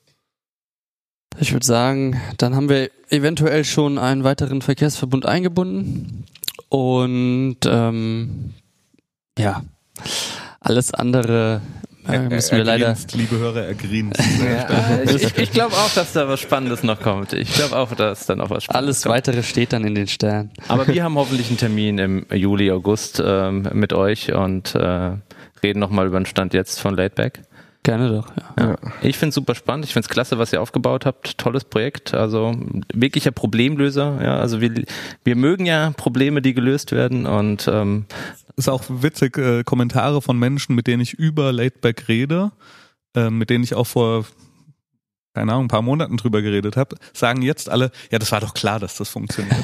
C: Ich würde sagen, dann haben wir eventuell schon einen weiteren Verkehrsverbund eingebunden und ähm, ja, alles andere äh, müssen wir leider.
A: Liebe Hörer, ergrinst.
B: Ja, ich ich, ich glaube auch, dass da was Spannendes noch kommt. Ich glaube auch, dass da noch was Spannendes
C: Alles
B: kommt.
C: weitere steht dann in den Sternen.
B: Aber wir haben hoffentlich einen Termin im Juli, August ähm, mit euch und äh, reden nochmal über den Stand jetzt von Laidback.
C: Gerne doch, ja.
B: Ja. Ich finde es super spannend. Ich finde es klasse, was ihr aufgebaut habt. Tolles Projekt. Also wirklicher Problemlöser. Ja, also wir, wir mögen ja Probleme, die gelöst werden und ähm,
A: ist auch witzig, äh, Kommentare von Menschen, mit denen ich über Laidback rede, äh, mit denen ich auch vor, keine Ahnung, ein paar Monaten drüber geredet habe, sagen jetzt alle, ja, das war doch klar, dass das funktioniert.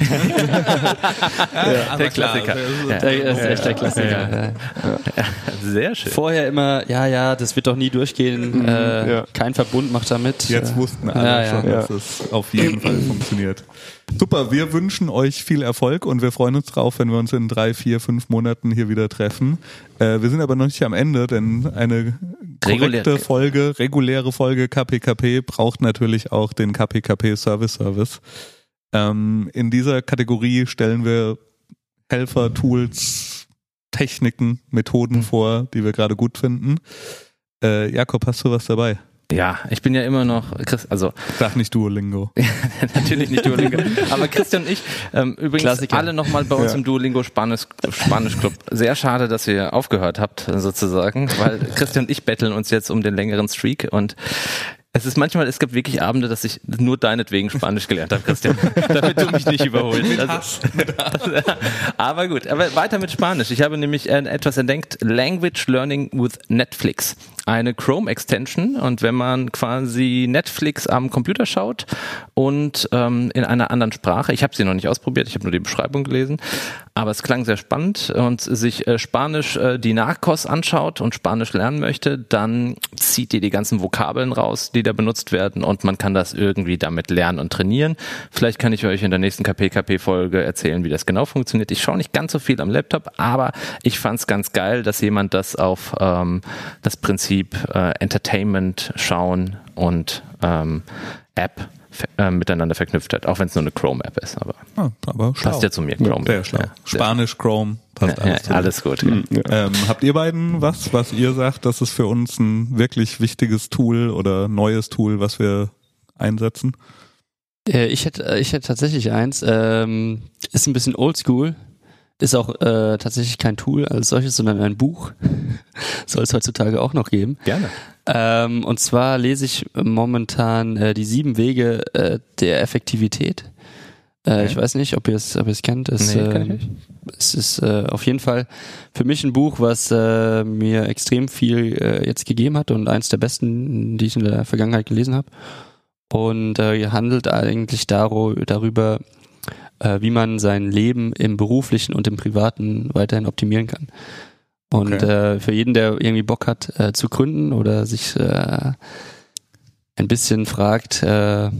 A: ja,
B: der Klassiker. Ja.
C: Das ist echt der Klassiker. Ja.
B: sehr schön.
C: Vorher immer, ja, ja, das wird doch nie durchgehen. Äh,
D: ja.
C: Kein Verbund macht damit.
A: Jetzt
C: Äh,
A: wussten alle
C: Ja, ja.
A: schon, dass es auf jeden Fall funktioniert. Super, wir wünschen euch viel Erfolg und wir freuen uns drauf, wenn wir uns in drei, vier, fünf Monaten hier wieder treffen. Äh, wir sind aber noch nicht am Ende, denn eine korrekte
B: Regulär-
A: Folge, reguläre Folge KPKP braucht natürlich auch den KPKP Service Service. Ähm, in dieser Kategorie stellen wir Helfer, Tools, Techniken, Methoden vor, die wir gerade gut finden. Äh, Jakob, hast du was dabei?
B: Ja, ich bin ja immer noch, Chris, also
A: Sag nicht Duolingo.
B: natürlich nicht Duolingo, aber Christian und ich, ähm, übrigens
C: Klassiker.
B: alle nochmal bei uns
D: Ja.
B: im Duolingo Spanisch, Spanisch Club. Sehr schade, dass ihr aufgehört habt, sozusagen, weil Christian und ich betteln uns jetzt um den längeren Streak und es ist manchmal, es gibt wirklich Abende, dass ich nur deinetwegen Spanisch gelernt habe, Christian, damit du mich nicht überholst. Also, aber gut, aber weiter mit Spanisch. Ich habe nämlich äh, etwas entdeckt, Language Learning with Netflix. Eine Chrome-Extension und wenn man quasi Netflix am Computer schaut und ähm, in einer anderen Sprache, ich habe sie noch nicht ausprobiert, ich habe nur die Beschreibung gelesen, aber es klang sehr spannend und sich äh, Spanisch äh, die Narcos anschaut und Spanisch lernen möchte, dann zieht ihr die ganzen Vokabeln raus, die da benutzt werden und man kann das irgendwie damit lernen und trainieren. Vielleicht kann ich euch in der nächsten KPKP-Folge erzählen, wie das genau funktioniert. Ich schaue nicht ganz so viel am Laptop, aber ich fand es ganz geil, dass jemand das auf ähm, das Prinzip äh, Entertainment schauen und ähm, App ver- äh, miteinander verknüpft hat, auch wenn es nur eine Chrome-App ist, aber
A: Ah, aber schlau.
B: passt ja zu mir, Chrome.
A: Sehr schlau.
B: Ja, sehr-
A: Spanisch, Chrome, passt
B: ja,
A: alles.
B: ja, alles gut. ja.
A: Ähm, habt ihr beiden was, was ihr sagt, das ist für uns ein wirklich wichtiges Tool oder neues Tool, was wir einsetzen?
C: Äh, ich hätte, ich hätte tatsächlich eins. Ähm, ist ein bisschen oldschool. Ist auch äh, tatsächlich kein Tool als solches, sondern ein Buch. Soll es heutzutage auch noch geben.
B: Gerne.
C: Ähm, und zwar lese ich momentan äh, die sieben Wege äh, der Effektivität. Äh,
B: Okay.
C: Ich weiß nicht, ob ihr es, ob ihr es kennt. Es,
B: Nee,
C: äh,
B: nicht.
C: es ist äh, auf jeden Fall für mich ein Buch, was äh, mir extrem viel äh, jetzt gegeben hat und eins der besten, die ich in der Vergangenheit gelesen habe. Und äh, handelt eigentlich daro darüber, äh, wie man sein Leben im beruflichen und im privaten weiterhin optimieren kann. Und
A: Okay.
C: äh, für jeden, der irgendwie Bock hat äh, zu gründen oder sich äh, ein bisschen fragt, äh,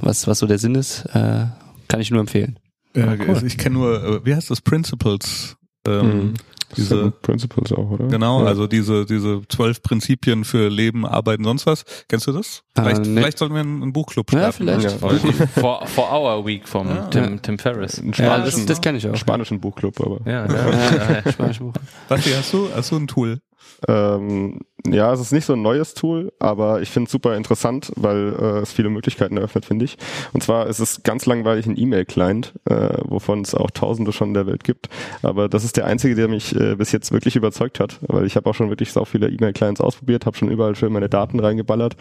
C: was, was so der Sinn ist, äh, kann ich nur empfehlen.
A: Äh,
B: Ah, cool.
A: Ich kenne nur, äh, wie heißt das, Principles? Ähm,
D: Mhm.
A: Diese,
D: Seven Principles auch, oder?
A: genau,
D: Ja.
A: also diese, diese zwölf Prinzipien für Leben, Arbeiten, sonst was. Kennst du das? Vielleicht,
C: Äh, nee.
A: vielleicht sollten wir einen, einen Buchclub
C: Ja,
A: starten.
C: vielleicht.
D: Ja.
B: For, for, Our Week vom
A: Ah.
B: Tim, Tim Ferriss.
C: Ja,
D: spanischen,
C: das, das kann ich auch.
D: spanischen Buchclub, aber.
B: Ja,
C: Ja,
B: ja.
C: ja, Spanisch Buch.
A: Basti, hast du, hast du ein Tool?
D: Ähm, ja, es ist nicht so ein neues Tool, aber ich finde es super interessant, weil äh, es viele Möglichkeiten eröffnet, finde ich. Und zwar ist es ganz langweilig ein E-Mail-Client, äh, wovon es auch tausende schon in der Welt gibt. Aber das ist der einzige, der mich äh, bis jetzt wirklich überzeugt hat, weil ich habe auch schon wirklich so viele E-Mail-Clients ausprobiert, habe schon überall schön meine Daten reingeballert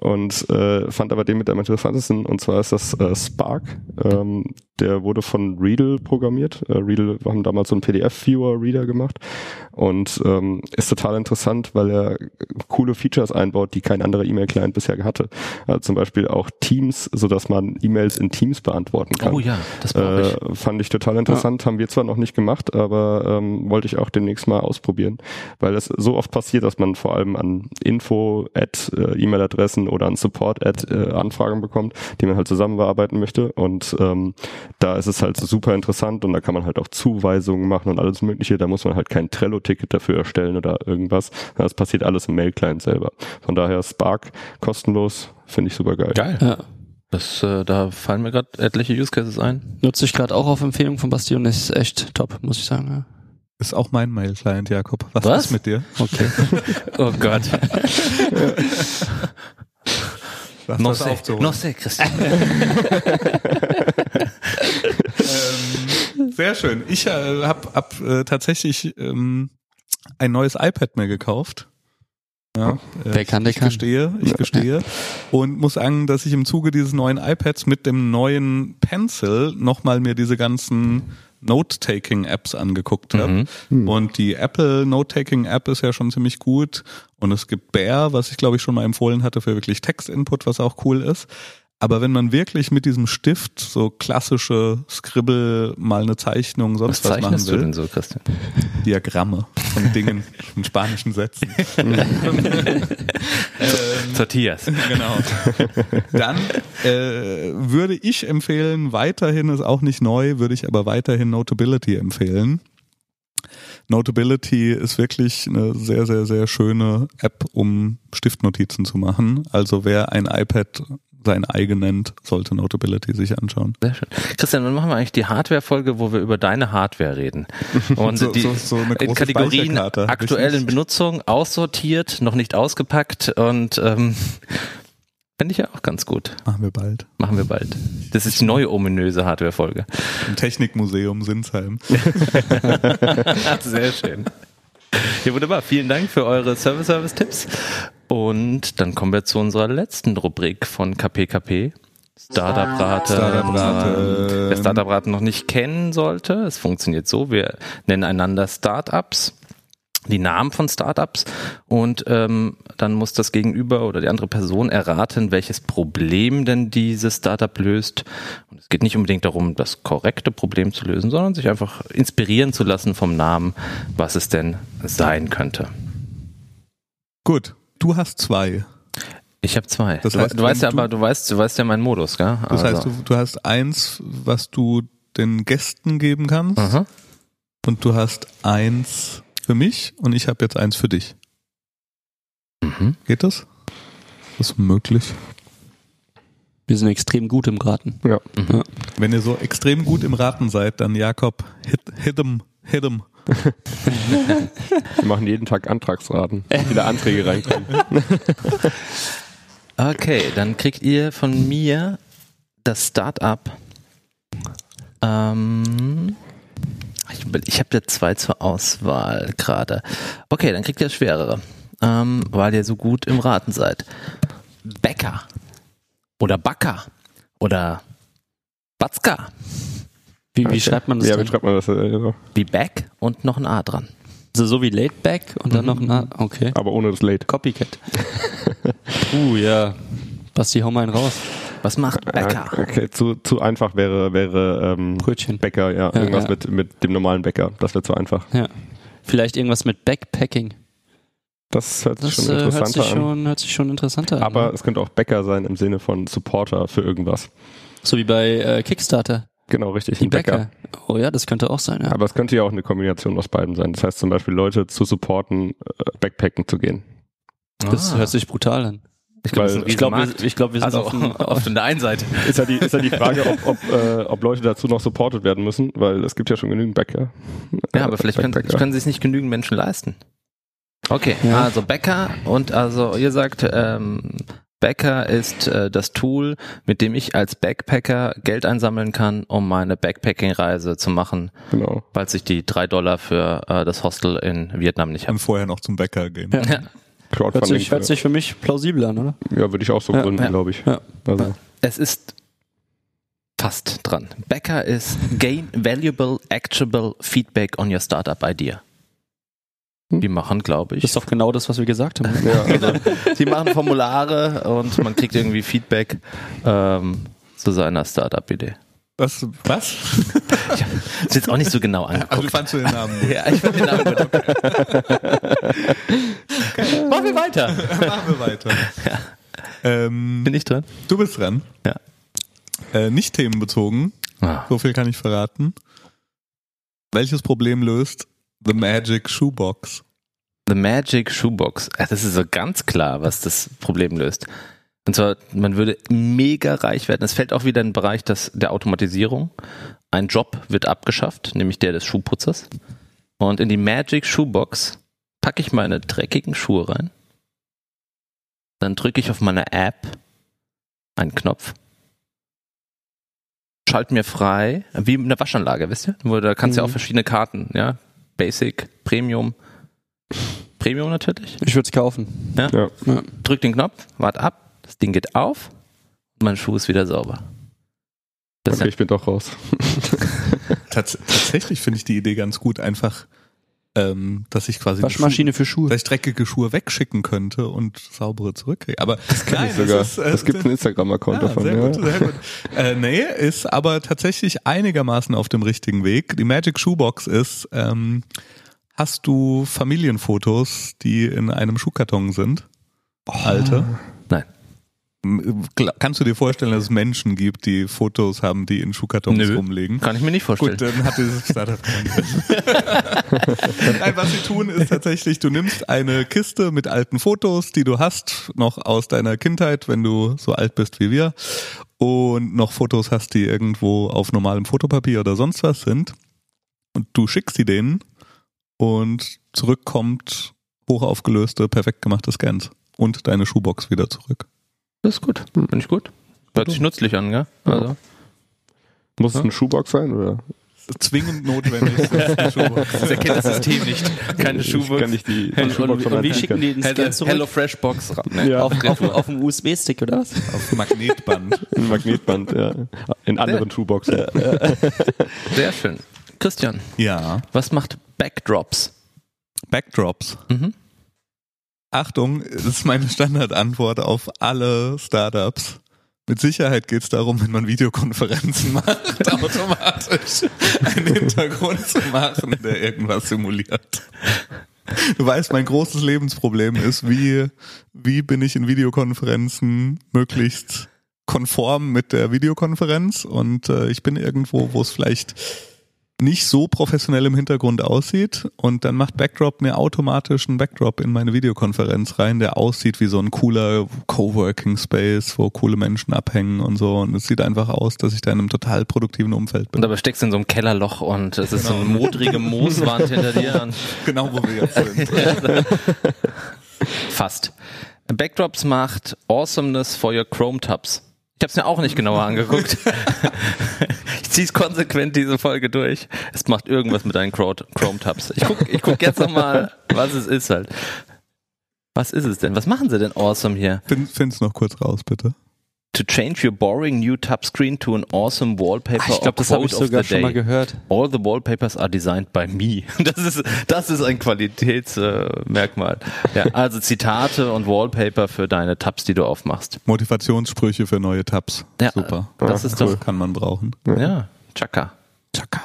D: und äh, fand aber den mit am interessantesten und zwar ist das äh, Spark. Ähm, der wurde von Readle programmiert. Äh, Readle haben damals so einen PDF-Viewer-Reader gemacht und ähm, ist total interessant, weil er coole Features einbaut, die kein anderer E-Mail-Client bisher hatte. Also zum Beispiel auch Teams, so dass man E-Mails in Teams beantworten kann.
B: Oh ja, das brauche ich.
D: Äh, fand ich total interessant, haben wir zwar noch nicht gemacht, aber ähm, wollte ich auch demnächst mal ausprobieren, weil es so oft passiert, dass man vor allem an Info at äh, E-Mail-Adressen oder an Support at äh, Anfragen bekommt, die man halt zusammen bearbeiten möchte und ähm, da ist es halt super interessant und da kann man halt auch Zuweisungen machen und alles mögliche, da muss man halt kein Trello-Ticket dafür erstellen oder irgendwas, das passiert alles im Mail-Client selber. Von daher Spark kostenlos, finde ich super geil.
B: Geil.
C: Ja.
B: Das, äh, da fallen mir gerade etliche Use Cases ein.
C: Nutze ich gerade auch auf Empfehlung von Basti und ist echt top, muss ich sagen.
A: Ist auch mein Mail-Client, Jakob. Was,
B: Was?
A: ist mit dir?
C: Ja. Okay.
B: Oh Gott.
A: Was
B: no
A: das
B: sé,
A: aufzuholen?
B: no sé, Christian.
A: ähm, sehr schön. Ich äh, habe hab, äh, tatsächlich ähm, ein neues iPad mir gekauft. Ja,
C: Wer kann, der
A: ich
C: kann.
A: gestehe, ich gestehe. Und muss sagen, dass ich im Zuge dieses neuen iPads mit dem neuen Pencil nochmal mir diese ganzen Note-Taking-Apps angeguckt habe.
B: Mhm.
A: Und die Apple Note-Taking-App ist ja schon ziemlich gut. Und es gibt Bear, was ich glaube ich schon mal empfohlen hatte für wirklich Text-Input, was auch cool ist. Aber wenn man wirklich mit diesem Stift so klassische Scribble, mal eine Zeichnung,
B: Was
A: sonst was, machen
B: zeichnest du
A: will,
B: denn so, Christian?
A: Diagramme von Dingen, von spanischen Sätzen.
B: Tortillas.
A: genau. Dann äh, würde ich empfehlen, weiterhin ist auch nicht neu, würde ich aber weiterhin Notability empfehlen. Notability ist wirklich eine sehr, sehr, sehr schöne App, um Stiftnotizen zu machen. Also wer ein iPad sein eigen nennt, sollte Notability sich anschauen.
B: Sehr schön. Christian, wann machen wir eigentlich die Hardware-Folge, wo wir über deine Hardware reden? Und
A: So-
B: die
A: so- so
B: in Kategorien aktuell in Benutzung, aussortiert, noch nicht ausgepackt und ähm, Fände ich ja auch ganz gut.
A: Machen wir bald.
B: Machen wir bald. Das ist die neue ominöse Hardware-Folge.
A: Im Technikmuseum Sinsheim.
B: Sehr schön. Ja, wunderbar. Vielen Dank für eure Service-Service-Tipps. Und dann kommen wir zu unserer letzten Rubrik von KPKP. Startup-Rate.
A: Startup-Rate.
B: Wer Startup-Raten noch nicht kennen sollte, es funktioniert so, wir nennen einander Startups, die Namen von Startups und ähm, dann muss das Gegenüber oder die andere Person erraten, welches Problem denn dieses Startup löst. Und es geht nicht unbedingt darum, das korrekte Problem zu lösen, sondern sich einfach inspirieren zu lassen vom Namen, was es denn sein könnte.
A: Gut, du hast zwei.
B: Ich habe zwei.
A: Das
B: du,
A: heißt,
B: du weißt ja
A: du-
B: aber, du weißt, du weißt ja meinen Modus, gell?
A: Das
B: Also-
A: heißt, du, du hast eins, was du den Gästen geben kannst
B: Aha.
A: und du hast eins für mich und ich habe jetzt eins für dich.
B: Mhm.
A: Geht das? Das ist möglich.
C: Wir sind extrem gut im Graten.
D: Ja.
B: Mhm.
A: Wenn ihr so extrem gut im Raten seid, dann Jakob, hit, hit 'em, hit 'em.
D: Wir machen jeden Tag Antragsraten, wie viele Anträge reinkommen.
B: Okay, dann kriegt ihr von mir das Startup. Ähm, ich ich habe ja zwei zur Auswahl gerade. Okay, dann kriegt ihr das schwerere, ähm, weil ihr so gut im Raten seid. Bäcker oder Backer oder Batzka.
C: Wie, wie schreibt man das?
D: Ja, wie schreibt man das? äh, genau.
B: Wie Back und noch ein A dran.
C: Also so wie Laid Back und dann noch ein A. Okay.
D: Aber ohne das Late.
C: Copycat. uh, ja. Basti, hau mal einen raus.
B: Was macht Bäcker?
D: Ah, Okay, zu, zu einfach wäre, wäre ähm,
C: Brötchen.
D: Bäcker, ja.
C: Ja,
D: Irgendwas
C: ja.
D: Mit, mit dem normalen Bäcker. Das wäre zu einfach.
C: Ja. Vielleicht irgendwas mit Backpacking.
D: Das hört sich
C: Das
D: schon
C: äh, hört,
D: interessanter
C: sich
D: an.
C: schon, hört sich schon interessanter
D: Aber
C: an.
D: es könnte auch Bäcker sein im Sinne von Supporter für irgendwas.
C: Ne? So wie bei äh, Kickstarter.
D: Genau, richtig.
C: Die
D: ein Bäcker.
C: Bäcker. Oh ja, das könnte auch sein, ja.
D: Aber es könnte ja auch eine Kombination aus beiden sein. Das heißt zum Beispiel Leute zu supporten, äh, Backpacken zu gehen.
C: Das
B: Ah.
C: hört sich brutal an.
B: Ich glaube,
C: Ich glaube, wir, ich glaub, wir sind
B: also
C: auf dem,
B: auf der einen Seite.
D: Ist ja die, ist ja die Frage, ob, ob, äh, ob Leute dazu noch supported werden müssen, weil es gibt ja schon genügend Bäcker.
B: Ja, aber vielleicht können, können sich nicht genügend Menschen leisten. Okay,
C: Ja.
B: also Bäcker und also ihr sagt, ähm, Bäcker ist äh, das Tool, mit dem ich als Backpacker Geld einsammeln kann, um meine Backpacking-Reise zu machen,
D: Genau.
B: falls ich die drei Dollar für äh, das Hostel in Vietnam nicht habe.
A: Und vorher noch zum Bäcker gehen.
C: Ja.
B: Ja.
C: hört,
D: Crowdfunding.
C: sich, hört sich für mich plausibel an, oder?
D: ja, würde ich auch so
C: Ja,
D: gründen,
B: ja.
D: glaube ich.
C: Ja.
D: Also,
B: Es ist fast dran. Bäcker ist gain valuable, actionable feedback on your startup idea.
D: Hm.
B: Die machen, glaube ich,
C: Das ist doch genau das, was wir gesagt haben.
D: ja, also,
B: Die machen Formulare und man kriegt irgendwie Feedback ähm, zu seiner Startup-Idee.
A: Was? Was?
B: Ist jetzt auch nicht so genau
A: Also
B: angeguckt.
A: fandst du den Namen gut?
B: Ja, ich fand den Namen gut. Machen wir weiter.
A: Machen wir weiter. Ähm,
B: Bin ich dran?
A: du bist dran.
B: Ja.
A: Äh, nicht themenbezogen.
B: Ah.
A: So viel kann ich verraten. Welches Problem löst The Magic Shoebox?
B: The Magic Shoebox. Das ist so ganz klar, was das Problem löst. Und zwar, man würde mega reich werden. Es fällt auch wieder in den Bereich des, der Automatisierung. Ein Job wird abgeschafft, nämlich der des Schuhputzers. Und in die Magic Shoebox packe ich meine dreckigen Schuhe rein. Dann drücke ich auf meine App einen Knopf. Schalte mir frei, wie in der Waschanlage, wisst ihr? Wo, da kannst du ja auch
C: Mhm.
B: verschiedene Karten, ja. Basic, Premium. Premium natürlich.
C: Ich würde es kaufen.
D: ja.
B: Drück den Knopf, wart ab, das Ding geht auf und mein Schuh ist wieder sauber. Das
D: Okay, ich bin doch raus.
A: Tats tatsächlich finde ich die Idee ganz gut, einfach, ähm, dass ich quasi
C: Waschmaschine für
A: Schuhe,
C: Schuhe.
A: dass ich dreckige Schuhe wegschicken könnte und saubere zurückkriege. Aber das
D: Kann ich sogar. Es gibt einen Instagram-Account
A: ja,
D: davon.
A: sehr
D: ja.
A: gut, sehr gut. Äh, nee, ist aber tatsächlich einigermaßen auf dem richtigen Weg. Die Magic Shoebox ist, ähm, hast du Familienfotos, die in einem Schuhkarton sind? Alte?
B: Nein.
A: Kannst du dir vorstellen, dass es Menschen gibt, die Fotos haben, die in Schuhkartons
B: Nö.
A: rumliegen?
B: kann ich mir nicht vorstellen.
A: Gut, dann hat dieses Startup. Nein, was sie tun, ist tatsächlich, du nimmst eine Kiste mit alten Fotos, die du hast, noch aus deiner Kindheit, wenn du so alt bist wie wir, und noch Fotos hast, die irgendwo auf normalem Fotopapier oder sonst was sind. Und du schickst sie denen und zurückkommt hochaufgelöste, perfekt gemachte Scans und deine Schuhbox wieder zurück.
B: Das ist gut. Finde ich gut. Hört sich nützlich an, gell? Also,
D: Muss es ein Schuhbox sein? Oder?
A: Zwingend notwendig
B: das erkennt das System nicht. Keine Schuhbox.
D: kann nicht die, die
C: Und,
D: Schuhbox
C: und, und wie schicken die den Scan
B: Hello,
C: zurück?
B: Hello Fresh Box. Nee.
D: Ja.
C: Auf, auf, auf dem USB-Stick oder was?
A: Auf Magnetband.
D: Ein Magnetband, ja. In anderen Schuhboxen.
B: Sehr schön. Christian,
A: Ja.
B: was macht Backdrops?
A: Backdrops.
B: Mhm.
A: Achtung, das ist meine Standardantwort auf alle Startups. Mit Sicherheit geht es darum, wenn man Videokonferenzen macht, automatisch einen Hintergrund zu machen, der irgendwas simuliert. Du weißt, mein großes Lebensproblem ist, wie, wie bin ich in Videokonferenzen möglichst konform mit der Videokonferenz und äh, ich bin irgendwo, wo es vielleicht nicht so professionell im Hintergrund aussieht und dann macht Backdrop mir automatisch einen Backdrop in meine Videokonferenz rein, der aussieht wie so ein cooler Coworking Space, wo coole Menschen abhängen und so und es sieht einfach aus, dass ich da in einem total produktiven Umfeld
B: Und
A: bin.
B: dabei steckst du in so einem Kellerloch und es ist so eine modrige Mooswand hinter dir. Und
A: Genau, wo wir jetzt sind.
B: Fast. Backdrops macht Awesomeness for your Chrome Tabs. Ich habe es mir auch nicht genauer angeguckt. ich ziehe es konsequent diese Folge durch. Es macht irgendwas mit deinen Chrome Tabs. Ich guck, ich guck jetzt nochmal, was es ist halt. Was ist es denn? Was machen sie denn awesome hier?
A: Find, find's noch kurz raus, bitte.
B: To change your boring new tab screen to an awesome wallpaper.
C: Ah, ich glaube, das habe ich sogar schon mal gehört.
B: All the wallpapers are designed by me. Das ist, das ist ein Qualitätsmerkmal. Äh, ja, also Zitate und Wallpaper für deine Tabs, die du aufmachst.
A: Motivationssprüche für neue Tabs.
B: Ja,
A: Super.
B: Das ist doch,
A: kann man brauchen.
B: ja, Chaka.
A: Chaka.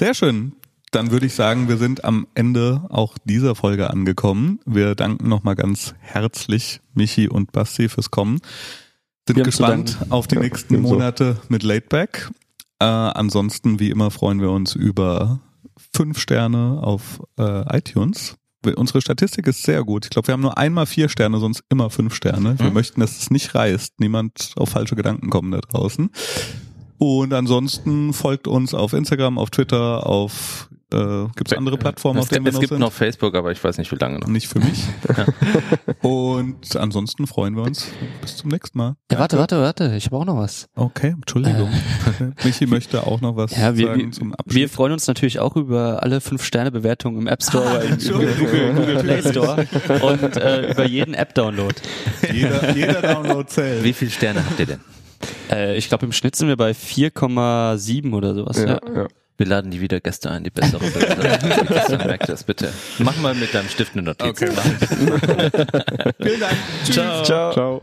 A: Sehr schön. Dann würde ich sagen, wir sind am Ende auch dieser Folge angekommen. Wir danken nochmal ganz herzlich Michi und Basti fürs Kommen. Sind
C: Wir
A: gespannt auf die
D: Ja,
A: nächsten. Monate mit Laidback. Äh, ansonsten, wie immer, freuen wir uns über fünf Sterne auf äh, iTunes. Unsere Statistik ist sehr gut. Ich glaube, wir haben nur einmal vier Sterne, sonst immer fünf Sterne. Wir
B: Mhm.
A: möchten, dass es nicht reißt. Niemand auf falsche Gedanken kommen da draußen. Und ansonsten folgt uns auf Instagram, auf Twitter, auf äh, gibt es andere Plattformen, auf
B: Es,
A: denen
B: gibt-
A: wir
B: es
A: noch
B: gibt
A: sind?
B: noch Facebook, aber ich weiß nicht, wie lange noch.
A: nicht für mich. Und ansonsten freuen wir uns. Bis zum nächsten Mal.
C: Ja, warte, warte, warte. Ich habe auch noch was.
A: Okay, Entschuldigung. Michi möchte auch noch was
C: Ja, wir,
A: sagen zum Abschluss.
C: wir freuen uns natürlich auch über alle 5-Sterne-Bewertungen im App Store oder im. Google, Google Play Store und äh, über jeden App-Download.
A: jeder, jeder Download zählt.
B: Wie viele Sterne habt ihr denn?
C: Äh, ich glaube, im Schnitt sind wir bei 4,7 oder sowas. Ja.
D: Ja, ja.
B: Wir laden die wieder Gäste ein, die bessere Bewertung. Christian, merk das bitte. Mach mal mit deinem Stift eine Notiz.
A: Okay. Vielen Dank.
B: Ciao.
D: Ciao.